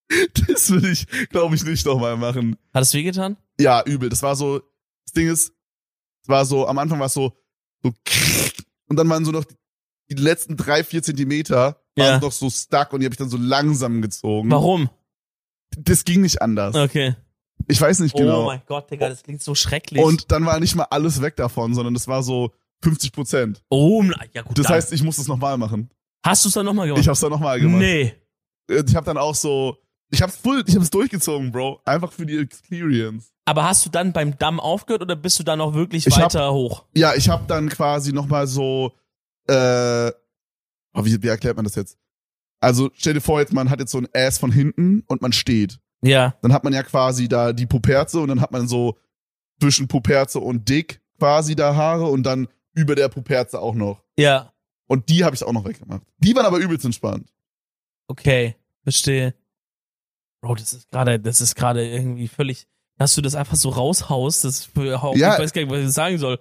das würde ich, glaube ich, nicht nochmal machen. Hat es wehgetan? Ja, übel. Das war so, das Ding ist, es war so, am Anfang war es so, so und dann waren so noch die, letzten drei, vier Zentimeter waren Ja. noch so stuck und die habe ich dann so langsam gezogen. Warum? Das ging nicht anders. Okay. Ich weiß nicht Oh genau. mein Gott, Digga, das klingt so schrecklich. und dann war nicht mal alles weg davon, sondern das war so 50 Prozent. oh, ja gut. Das dann. heißt, ich muss das nochmal machen. hast du es dann nochmal gemacht? Ich hab's dann nochmal gemacht. Nee. Äh, ich habe dann auch so, ich hab's full, ich hab's durchgezogen, Bro. Einfach für die Experience. Aber hast du dann beim Damm aufgehört oder bist du dann auch wirklich Ich hab- weiter hoch? Ja, ich habe dann quasi nochmal so, äh, oh, wie, wie erklärt man das jetzt? Also stell dir vor, jetzt man hat jetzt so ein Ass von hinten und man steht. Ja. Dann hat man ja quasi da die Puperze und dann hat man so zwischen Puperze und Dick quasi da Haare und dann über der Puperze auch noch. Ja. Und die habe ich auch noch weggemacht. Die waren aber übelst entspannt. Okay. Verstehe. Bro, das ist gerade, das ist gerade irgendwie völlig, dass du das einfach so raushaust, das Ja. ich weiß gar nicht, was ich sagen soll.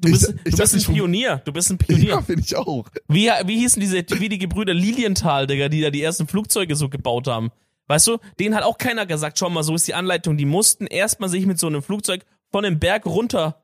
Du Ich- bist, ich du dachte, bist ein ich Pionier. Du bist ein Pionier. Ja, finde ich auch. Wie, wie hießen diese, wie die Gebrüder Lilienthal, Digga, die da die ersten Flugzeuge so gebaut haben? Weißt du, denen hat auch keiner gesagt, schau mal, so ist die Anleitung. Die mussten erstmal sich mit so einem Flugzeug von dem Berg runter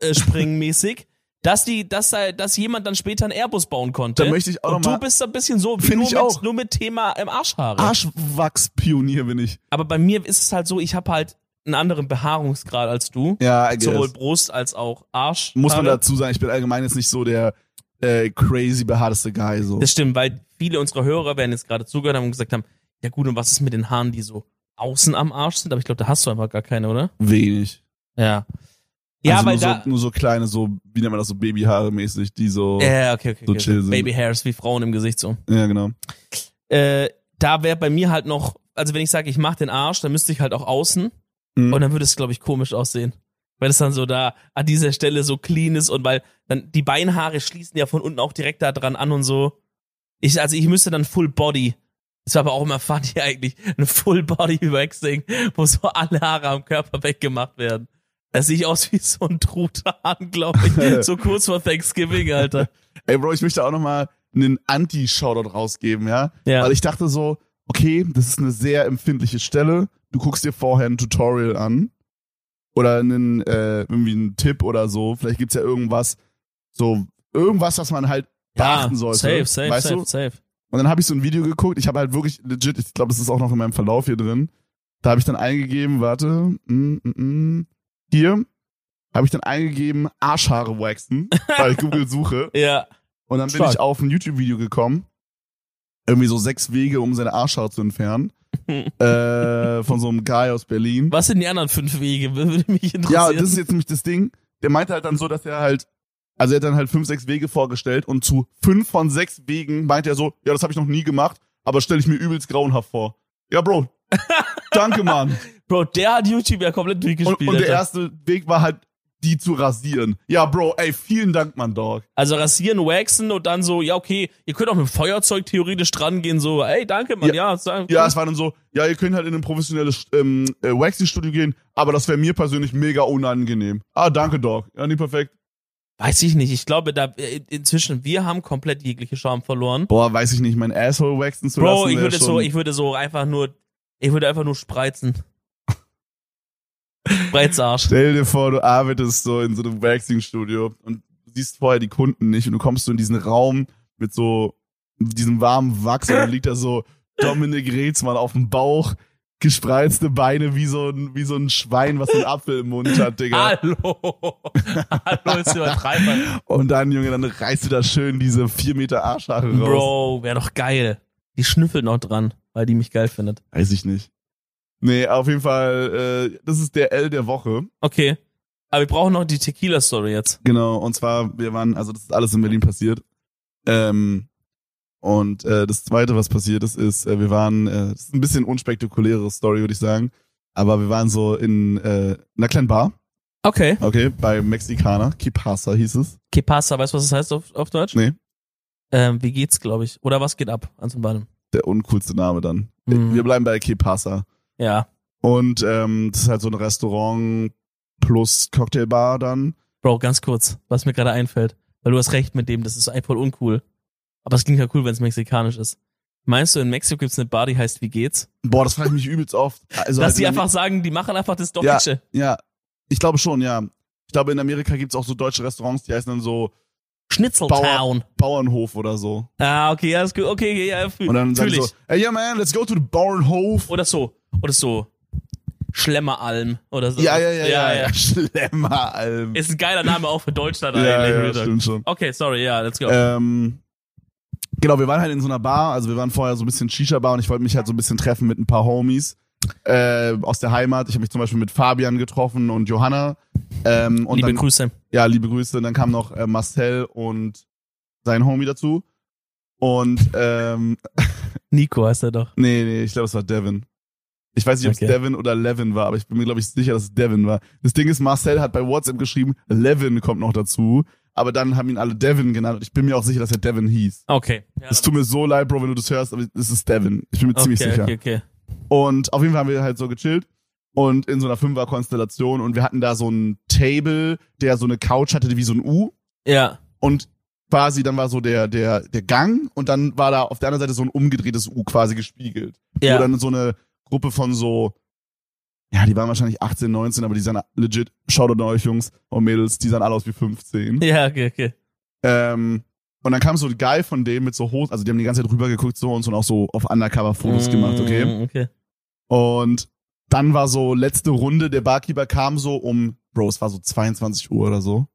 äh, springen mäßig, dass die, dass, da- dass jemand dann später einen Airbus bauen konnte. Da möchte ich auch Und noch du bist ein bisschen so, nur, ich mit, auch. nur mit Thema im Arschhaare. Arschwachspionier bin ich. Aber bei mir ist es halt so, ich habe halt einen anderen Behaarungsgrad als du. Ja, I guess. Sowohl Brust als auch Arsch. Muss man dazu sagen, ich bin allgemein jetzt nicht so der äh, crazy behaarteste Guy. So. Das stimmt, weil viele unserer Hörer werden jetzt gerade zugehört haben und gesagt haben, ja gut, und was ist mit den Haaren, die so außen am Arsch sind? Aber ich glaube, da hast du einfach gar keine, oder? Wenig. Ja. Ja, also weil nur, da. so, nur so kleine, so, wie nennt man das, so Babyhaare mäßig, die so. Ja, okay, okay. so okay. chill sind. Baby Hairs wie Frauen im Gesicht so. Ja, genau. Äh, da wäre bei mir halt noch, also wenn ich sage, ich mach den Arsch, dann müsste ich halt auch außen. Mhm. Und dann würde es, glaube ich, komisch aussehen. Weil es dann so da an dieser Stelle so clean ist und weil dann die Beinhaare schließen ja von unten auch direkt da dran an und so. Ich, also ich müsste dann Full Body. Das war aber auch immer funny eigentlich. Ein Full Body Waxing, wo so alle Haare am Körper weggemacht werden. Da sehe ich aus wie so ein Truthahn, glaube ich. so kurz vor Thanksgiving, Alter. Ey, Bro, ich möchte auch nochmal einen Anti-Shoutout rausgeben, ja? Ja. Weil ich dachte so, okay, das ist eine sehr empfindliche Stelle. Du guckst dir vorher ein Tutorial an. Oder einen, äh, irgendwie einen Tipp oder so. Vielleicht gibt's ja irgendwas, so, irgendwas, was man halt beachten sollte. safe, safe, weißt safe, du? safe. Und dann habe ich so ein Video geguckt. Ich habe halt wirklich legit, ich glaube, das ist auch noch in meinem Verlauf hier drin. Da habe ich dann eingegeben, warte, mm, mm, mm, hier habe ich dann eingegeben, Arschhaare waxen bei Google Suche. Ja. Und dann bin Stark. ich auf ein YouTube-Video gekommen. Irgendwie so sechs Wege, um seine Arschhaare zu entfernen. äh, von so einem Guy aus Berlin. Was sind die anderen fünf Wege? Würde mich interessieren. Ja, das ist jetzt nämlich das Ding. Der meinte halt dann so, dass er halt, also er hat dann halt fünf, sechs Wege vorgestellt und zu fünf von sechs Wegen meinte er so, ja, das habe ich noch nie gemacht, aber stelle ich mir übelst grauenhaft vor. Ja, Bro. Danke, Mann. Bro, der hat YouTube ja komplett Und, durchgespielt. und der Alter. erste Weg war halt, die zu rasieren. Ja, Bro, ey, vielen Dank, Mann, Dog. Also rasieren, waxen und dann so, ja, okay, ihr könnt auch mit dem Feuerzeug theoretisch dran gehen, so, ey, danke, Mann, ja. ja, Ja, es war dann so, ja, ihr könnt halt in ein professionelles ähm, äh, Waxing-Studio gehen, aber das wäre mir persönlich mega unangenehm. Ah, danke, Dog. Ja, nie perfekt. Weiß ich nicht. Ich glaube, da äh, inzwischen, wir haben komplett jegliche Charme verloren. Boah, weiß ich nicht, mein Asshole waxen zu lassen. Bro, ich würde so, ich würde so einfach nur, ich würde einfach nur spreizen. Spreizarsch. Stell dir vor, du arbeitest so in so einem Waxing-Studio und du siehst vorher die Kunden nicht und du kommst so in diesen Raum mit so diesem warmen Wachs und dann liegt da so Dominik Reetzmann auf dem Bauch, gespreizte Beine wie so ein, wie so ein Schwein, was einen Apfel im Mund hat, Digga. Hallo. Hallo ist übertreiber. Und dann, Junge, dann reißt du da schön diese vier Meter Arschhaare raus. Bro, wäre doch geil. Die schnüffelt noch dran, weil die mich geil findet. Weiß ich nicht. Nee, auf jeden Fall, äh, das ist der L der Woche. Okay. Aber wir brauchen noch die Tequila-Story jetzt. Genau, und zwar, wir waren, also das ist alles in Berlin passiert. Ähm, und äh, das Zweite, was passiert ist, ist, äh, wir waren, äh, das ist ein bisschen unspektakuläre Story, würde ich sagen, aber wir waren so in äh, einer kleinen Bar, Okay. okay, bei Mexikaner, Kipasa hieß es. Que pasa, weißt du, was das heißt auf, auf Deutsch? Nee. Ähm, wie geht's, glaube ich. Oder was geht ab? Und beidem. Der uncoolste Name dann. Mhm. Wir bleiben bei Kipasa. Ja. Und ähm, das ist halt so ein Restaurant plus Cocktailbar dann. Bro, ganz kurz, was mir gerade einfällt. Weil du hast recht mit dem, das ist einfach voll uncool. Aber es klingt ja cool, wenn es mexikanisch ist. Meinst du, in Mexiko gibt's eine Bar, die heißt Wie geht's? Boah, das frage ich mich übelst oft. Also Dass halt die in einfach sagen, die machen einfach das Ja. Deutsche. Ja, ich glaube schon, ja. Ich glaube, in Amerika gibt's auch so deutsche Restaurants, die heißen dann so Schnitzeltown. Bauernhof oder so. Ah, okay, ja, ist gut. Okay, ja, fühl- Und dann sagen natürlich. so, hey, yeah, man, let's go to the Bauernhof. Oder so. Oder so. Schlemmeralm oder so. Ja, ja, ja, ja, ja. Schlemmeralm. Ist ein geiler Name auch für Deutschland eigentlich. ja, stimmt schon. Okay, sorry, ja, let's go. Ähm, genau, wir waren halt in so einer Bar, also wir waren vorher so ein bisschen Shisha-Bar und ich wollte mich halt so ein bisschen treffen mit ein paar Homies äh, aus der Heimat. Ich habe mich zum Beispiel mit Fabian getroffen und Johanna. Ähm, und Liebe dann, Grüße. Ja, liebe Grüße. Und dann kam noch äh, Marcel und sein Homie dazu. Und ähm, Nico heißt er doch. nee, nee, ich glaube, es war Devin. Ich weiß nicht, ob Okay. es Devin oder Levin war, aber ich bin mir, glaube ich, sicher, dass es Devin war. Das Ding ist, Marcel hat bei WhatsApp geschrieben, Levin kommt noch dazu. Aber dann haben ihn alle Devin genannt ich bin mir auch sicher, dass er Devin hieß. Okay. Ja, Es tut mir so leid, Bro, wenn du das hörst, aber es ist Devin. Ich bin mir okay, ziemlich sicher. okay, okay. Und auf jeden Fall haben wir halt so gechillt und in so einer Fünfer-Konstellation und wir hatten da so ein Table, der so eine Couch hatte wie so ein U Ja. und quasi dann war so der, der, der Gang und dann war da auf der anderen Seite so ein umgedrehtes U quasi gespiegelt. Wo Ja. dann so eine Gruppe von so, ja, die waren wahrscheinlich 18, 19, aber die sahen legit, schaut an euch Jungs und Mädels, die sahen alle aus wie 15. Ja, okay, okay. Ähm, und dann kam so ein Guy von dem mit so Hosen, also die haben die ganze Zeit rüber geguckt so und so und auch so auf Undercover-Fotos gemacht, okay? Mm, Okay. Und dann war so letzte Runde, der Barkeeper kam so um, Bro, es war so 22 Uhr oder so.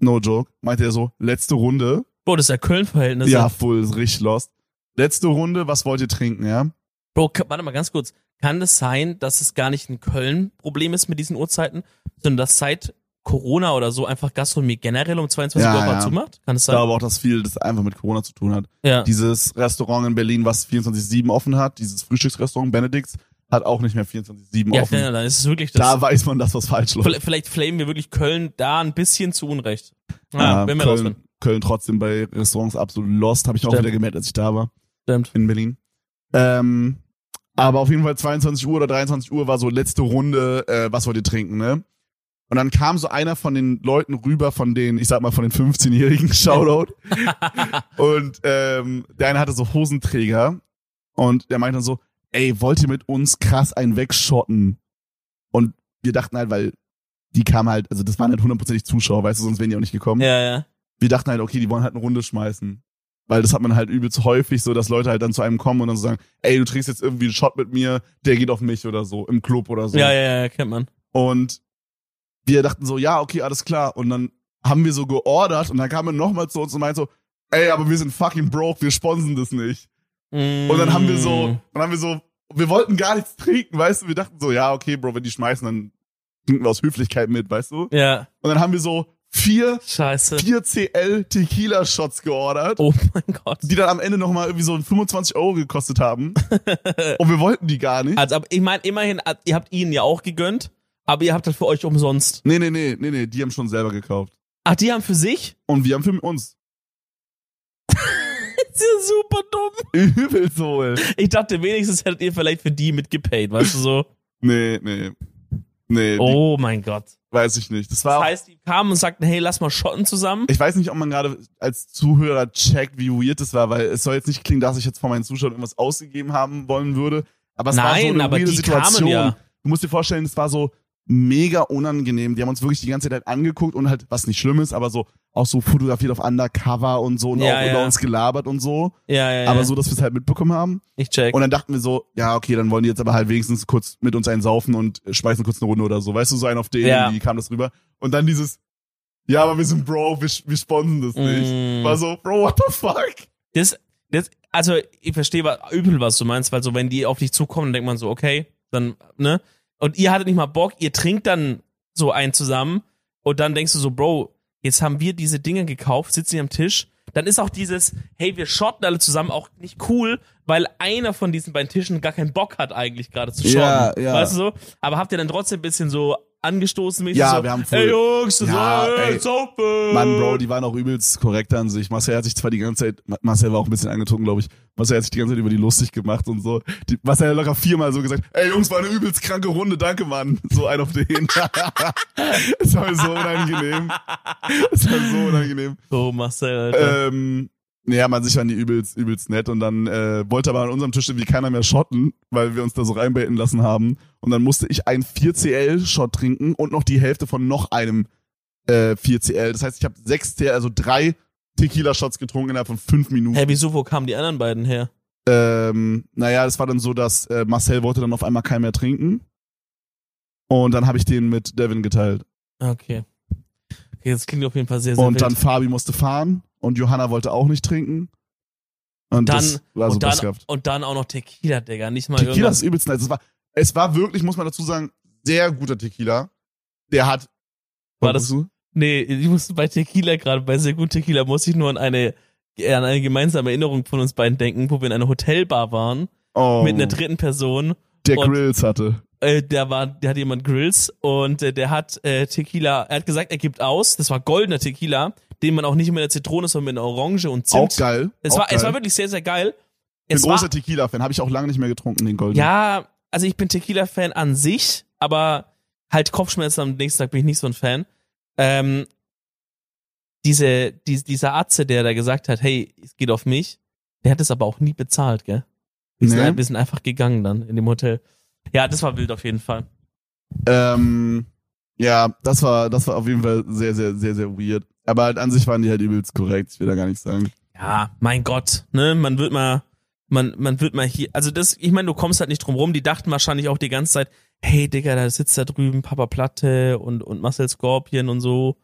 No joke. Meinte er so, letzte Runde. Bro, das ist ja Köln-Verhältnis. Ja, voll, ist richtig lost. Letzte Runde, was wollt ihr trinken, ja? Bro, warte mal ganz kurz. Kann es sein, dass es gar nicht ein Köln-Problem ist mit diesen Uhrzeiten, sondern dass seit Corona oder so einfach Gastronomie generell um 22 Ja, Uhr ja. zumacht? Kann es Ich sein? glaube auch, dass viel das einfach mit Corona zu tun hat. ja. Dieses Restaurant in Berlin, was 24-7 offen hat, dieses Frühstücksrestaurant Benedicts, hat auch nicht mehr 24-7 Ja, offen. ja, dann ist es wirklich das. Da weiß man, dass was falsch läuft. Vielleicht, flamen wir wirklich Köln da ein bisschen zu Unrecht. Ja, Ja, wenn wir Köln, rausfinden. Köln trotzdem bei Restaurants absolut lost, habe ich auch Stimmt. wieder gemerkt, als ich da war. Stimmt. in Berlin. Ähm, aber auf jeden Fall 22 Uhr oder 23 Uhr war so letzte Runde, äh, was wollt ihr trinken, ne? Und dann kam so einer von den Leuten rüber, von den, ich sag mal, von den 15-jährigen Shoutout. und ähm, der eine hatte so Hosenträger und der meinte dann so, ey, wollt ihr mit uns krass einen wegschotten? Und wir dachten halt, weil die kamen halt, also das waren halt hundertprozentig Zuschauer, weißt du, sonst wären die auch nicht gekommen. Ja, ja. Wir dachten halt, okay, die wollen halt eine Runde schmeißen. Weil das hat man halt übelst häufig so, dass Leute halt dann zu einem kommen und dann so sagen, ey, du trinkst jetzt irgendwie einen Shot mit mir, der geht auf mich oder so, im Club oder so. Ja, ja, ja, kennt man. Und wir dachten so, ja, okay, alles klar. Und dann haben wir so geordert und dann kam er nochmal zu uns und meinte so, ey, aber wir sind fucking broke, wir sponsen das nicht. Und dann haben wir so, dann haben wir so, wir wollten gar nichts trinken, weißt du? Wir dachten so, ja, okay, Bro, wenn die schmeißen, dann trinken wir aus Höflichkeit mit, weißt du? Ja, Und dann haben wir so vier, scheiße. vier CL Tequila Shots geordert, Oh mein Gott. die dann am Ende nochmal irgendwie so 25 Euro gekostet haben. und wir wollten die gar nicht. Also, aber ich meine, immerhin, ihr habt ihnen ja auch gegönnt, aber ihr habt das für euch umsonst. Nee, nee, nee, nee, nee, die haben schon selber gekauft. Ach, die haben für sich? Und wir haben für uns. Das ist ja super dumm. Übelst wohl. Ich dachte, wenigstens hättet ihr vielleicht für die mitgepaid, weißt du so? Nee, nee. Nee, die, Oh mein Gott. Weiß ich nicht. Das war Das heißt, die kamen und sagten, hey, lass mal shotten zusammen. ich weiß nicht, ob man gerade als Zuhörer checkt, wie weird das war, weil es soll jetzt nicht klingen, dass ich jetzt vor meinen Zuschauern irgendwas ausgegeben haben wollen würde. Aber es war so Nein, eine aber weirde die Situation. kamen ja. Du musst dir vorstellen, es war so mega unangenehm. Die haben uns wirklich die ganze Zeit angeguckt und halt, was nicht schlimm ist, aber so auch so fotografiert auf Undercover und so und Ja, auch ja. über uns gelabert und so. Ja, ja, ja. Aber so, dass wir es halt mitbekommen haben. ich check. Und dann dachten wir so, ja, okay, dann wollen die jetzt aber halt wenigstens kurz mit uns einen saufen und schmeißen kurz eine Runde oder so. Weißt du, so einen auf den, Ja. wie kam das rüber? Und dann dieses, ja, aber wir sind Bro, wir, wir sponsen das nicht. Mm. War so, Bro, what the fuck? Das, das, also ich verstehe was, übel, was du meinst, weil so, wenn die auf dich zukommen, dann denkt man so, okay, dann, ne? Und ihr hattet nicht mal Bock, ihr trinkt dann so einen zusammen und dann denkst du so, Bro, jetzt haben wir diese Dinge gekauft, sitzen hier am Tisch. Dann ist auch dieses, hey, wir shotten alle zusammen auch nicht cool, weil einer von diesen beiden Tischen gar keinen Bock hat eigentlich gerade zu shotten. Ja, ja. Weißt du so? Aber habt ihr dann trotzdem ein bisschen so angestoßen mäßig Ja, so, wir haben voll- hey Jungs, so, Ja, hey, ey. saufen. Mann, Bro, die waren auch übelst korrekt an sich. Marcel hat sich zwar die ganze Zeit, Ma- Marcel war auch ein bisschen angetrunken, glaube ich. Marcel hat sich die ganze Zeit über die lustig gemacht und so. Die, Marcel hat locker viermal so gesagt, ey Jungs, war eine übelst kranke Runde, danke Mann. So ein auf den. Es war mir so unangenehm. Es war so unangenehm. So, Marcel, Alter. Ähm, ja, man sich waren die übelst, übelst nett und dann äh, wollte aber an unserem Tisch irgendwie keiner mehr shotten, weil wir uns da so reinbeten lassen haben. Und dann musste ich einen 4CL-Shot trinken und noch die Hälfte von noch einem äh, 4CL. Das heißt, ich habe sechs, CL, also drei Tequila-Shots getrunken innerhalb von fünf Minuten. Hä, wieso, wo kamen die anderen beiden her? Ähm, naja, das war dann so, dass äh, Marcel wollte dann auf einmal keinen mehr trinken. Und dann habe ich den mit Devin geteilt. Okay. Okay, das klingt auf jeden Fall sehr, sehr Und wild. dann Fabi musste fahren und Johanna wollte auch nicht trinken. Und dann, und, dann, und dann auch noch Tequila, Digga. Nicht mal Tequila irgendwas. ist übelst nice. Es war, es war wirklich, muss man dazu sagen, sehr guter Tequila. Der hat. War das- du? Nee, ich musste bei Tequila gerade, bei sehr gut Tequila, muss ich nur an eine, an eine gemeinsame Erinnerung von uns beiden denken, wo wir in einer Hotelbar waren, Oh, mit einer dritten Person. der und- Grills hatte. Äh, der war, der hat jemand Grills und äh, der hat äh, Tequila, er hat gesagt, er gibt aus, das war goldener Tequila, den man auch nicht mit einer Zitrone, sondern mit einer Orange und Zimt. Auch geil. Es auch war, geil. es war wirklich sehr, sehr geil. Ich bin großer Tequila-Fan. Habe ich auch lange nicht mehr getrunken, den Golden. Ja, also ich bin Tequila-Fan an sich, aber halt Kopfschmerzen am nächsten Tag bin ich nicht so ein Fan. Ähm, diese, die, dieser Atze, der da gesagt hat, hey, es geht auf mich, der hat es aber auch nie bezahlt, gell? Wir sind, Nee. ein- wir sind einfach gegangen dann in dem Hotel. Ja, das war wild auf jeden Fall. Ähm, ja, das war, das war auf jeden Fall sehr, sehr, sehr, sehr weird. Aber halt an sich waren die halt übelst korrekt. Ich will da gar nichts sagen. Ja, mein Gott, ne, man wird mal, man, man wird mal hier, also das, ich meine, du kommst halt nicht drum rum, die dachten wahrscheinlich auch die ganze Zeit, hey Digga, da sitzt da drüben Papa Platte und, und Marcel Scorpion und so,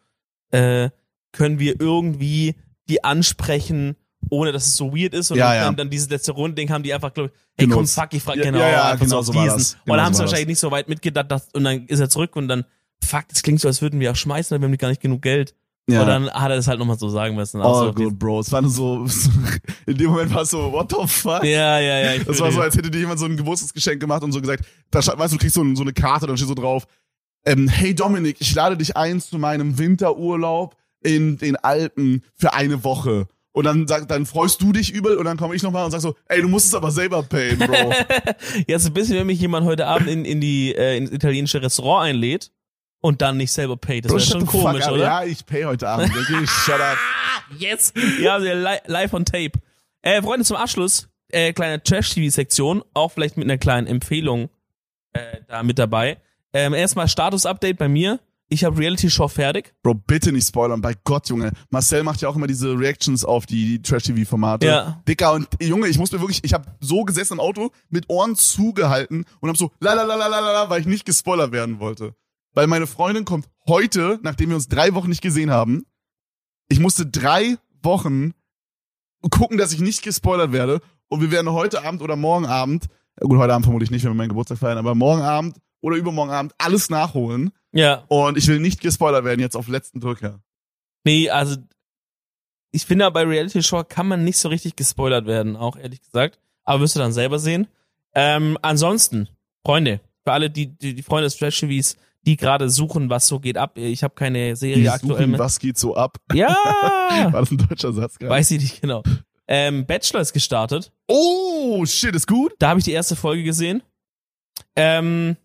äh, können wir irgendwie die ansprechen, ohne dass es so weird ist und Ja, dann, ja. dann, dieses letzte Rundding haben die einfach, glaub ich, hey komm, fuck, ich frag Ja, genau, ja, genau so war diesen. das. und Genau dann haben sie war wahrscheinlich nicht so weit mitgedacht, dass, und dann ist er zurück und dann, fuck, das klingt so, als würden wir auch schmeißen, aber wir haben gar nicht genug Geld. Ja. Und dann hat er das halt nochmal so sagen müssen. oh, so, gut, Bro. Es war nur so, in dem Moment war es so, what the fuck? Ja, ja, ja. Das war so, als hätte dir jemand so ein Geburtstagsgeschenk gemacht und so gesagt, da weißt du, du kriegst so, ein- so eine Karte, dann steht so drauf, ähm, hey Dominik, ich lade dich ein zu meinem Winterurlaub in den Alpen für eine Woche. Und dann sag, dann freust du dich übel und dann komme ich nochmal und sag so, ey, du musst es aber selber payen, Bro. Jetzt ein bisschen, wenn mich jemand heute Abend in, in die äh, ins italienische Restaurant einlädt und dann nicht selber payt. Das wäre schon komisch, oder? Ja, ich pay heute Abend. Okay, shut up. Yes! Ja, also li live on tape. Äh, Freunde, zum Abschluss, äh, kleine Trash-TV-Sektion, auch vielleicht mit einer kleinen Empfehlung äh, da mit dabei. Ähm, erstmal Status-Update bei mir. ich habe Reality Show fertig. Bro, bitte nicht spoilern, bei Gott, Junge. Marcel macht ja auch immer diese Reactions auf die Trash-TV-Formate. Ja. Dicker und Junge, ich muss mir wirklich, ich habe so gesessen im Auto mit Ohren zugehalten und hab so la la la la la la, weil ich nicht gespoilert werden wollte. Weil meine Freundin kommt heute, nachdem wir uns drei Wochen nicht gesehen haben, ich musste drei Wochen gucken, dass ich nicht gespoilert werde und wir werden heute Abend oder morgen Abend, gut, heute Abend vermutlich nicht, wenn wir meinen Geburtstag feiern, aber morgen Abend oder übermorgen Abend alles nachholen Ja. und ich will nicht gespoilert werden jetzt auf letzten Drücker. Nee, also ich finde, bei Reality Show kann man nicht so richtig gespoilert werden, auch ehrlich gesagt. Aber wirst du dann selber sehen. Ähm, ansonsten, Freunde, für alle, die, die, die Freunde des Trash TVs, die gerade suchen, was so geht ab. Ich habe keine Serie Die aktuell suchen, was geht so ab? Ja! War das ein deutscher Satz gerade? Weiß ich nicht genau. Ähm, Bachelor ist gestartet. Oh, shit, ist gut. Da habe ich die erste Folge gesehen. Ähm,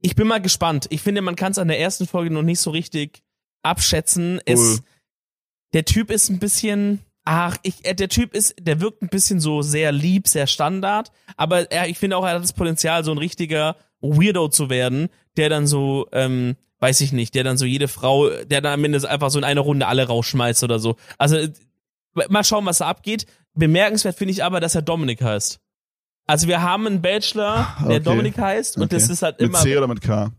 ich bin mal gespannt. Ich finde, man kann es an der ersten Folge noch nicht so richtig abschätzen. Cool. Es, der Typ ist ein bisschen, ach, ich, äh, der Typ ist, der wirkt ein bisschen so sehr lieb, sehr Standard. Aber er, ich finde auch, er hat das Potenzial, so ein richtiger Weirdo zu werden, der dann so, ähm, weiß ich nicht, der dann so jede Frau, der dann am Ende einfach so in einer Runde alle rausschmeißt oder so. Also äh, mal schauen, was da abgeht. Bemerkenswert finde ich aber, dass er Dominik heißt. Also wir haben einen Bachelor, der Okay. Dominik heißt und Okay. das ist halt Mit immer, C oder mit K?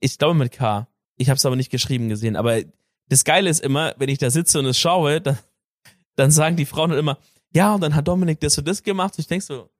ich glaube mit K. Ich habe es aber nicht geschrieben gesehen. Aber das Geile ist immer, wenn ich da sitze und es schaue, dann, dann sagen die Frauen halt immer, ja und dann hat Dominik das und das gemacht. Und ich denk so,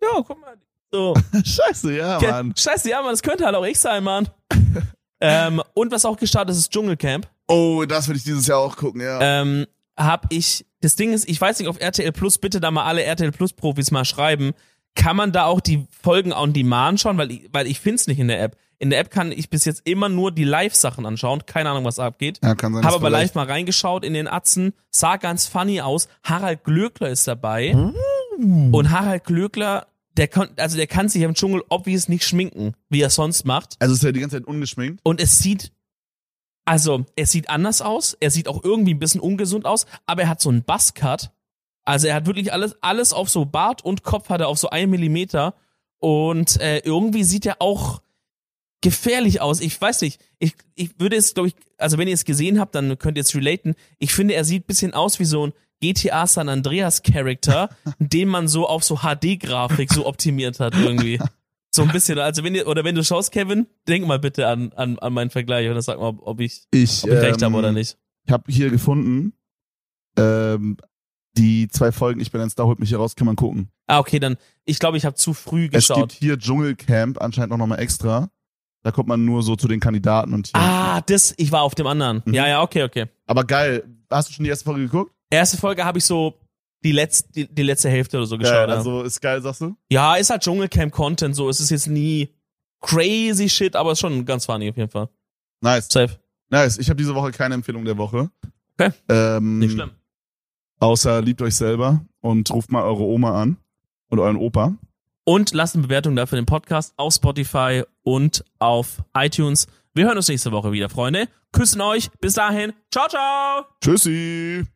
ja, guck mal, so. Scheiße, ja, Mann. Scheiße, ja, Mann, das könnte halt auch ich sein, Mann. ähm, und was auch gestartet ist, ist Dschungelcamp. Oh, das will ich dieses Jahr auch gucken, ja. ähm, hab ich, das Ding ist, ich weiß nicht, auf RTL Plus, bitte da mal alle RTL Plus Profis mal schreiben, kann man da auch die Folgen on demand schauen, weil ich, weil ich find's nicht in der App. In der App kann ich bis jetzt immer nur die Live-Sachen anschauen, keine Ahnung, was abgeht. ja, kann sein. Habe aber live mal reingeschaut in den Atzen, sah ganz funny aus. Harald Glöckler ist dabei. Uh. Und Harald Glöckler, der kann, also der kann sich im Dschungel obvious nicht schminken, wie er sonst macht. Also ist er die ganze Zeit ungeschminkt? Und es sieht, also, es sieht anders aus. Er sieht auch irgendwie ein bisschen ungesund aus, aber er hat so einen Buzzcut. Also er hat wirklich alles, alles auf so Bart und Kopf hat er auf so einen Millimeter. Und äh, irgendwie sieht er auch gefährlich aus. Ich weiß nicht. Ich, ich würde es, glaube ich, also wenn ihr es gesehen habt, dann könnt ihr es relaten. Ich finde, er sieht ein bisschen aus wie so ein GTA San Andreas Charakter, den man so auf so HD-Grafik so optimiert hat irgendwie. So ein bisschen. Also wenn ihr, oder wenn du schaust, Kevin, denk mal bitte an, an, an meinen Vergleich und dann sag mal, ob, ob ich, Ich, ob ich recht habe ähm, oder nicht. Ich habe hier gefunden, ähm, die zwei Folgen Ich bin ein Star, holt mich hier raus, kann man gucken. Ah, okay, dann, ich glaube, ich habe zu früh Es gibt geschaut. hier Dschungelcamp, anscheinend auch nochmal extra. Da kommt man nur so zu den Kandidaten und hier. Ah, das, ich war auf dem anderen. Mhm. Ja, ja, okay, okay. Aber geil. Hast du schon die erste Folge geguckt? Erste Folge habe ich so die letzte, die, die letzte Hälfte oder so geschaut. Ja. also ist geil, sagst du? ja, ist halt Dschungelcamp-Content, so. Es ist jetzt nie crazy shit, aber ist schon ganz funny auf jeden Fall. Nice. Safe. Nice. Ich habe diese Woche keine Empfehlung der Woche. Okay. Ähm, Nicht schlimm. Außer liebt euch selber und ruft mal eure Oma an und euren Opa. Und lasst eine Bewertung dafür den Podcast auf Spotify und auf iTunes. Wir hören uns nächste Woche wieder, Freunde. Küssen euch. Bis dahin. Ciao, ciao. Tschüssi.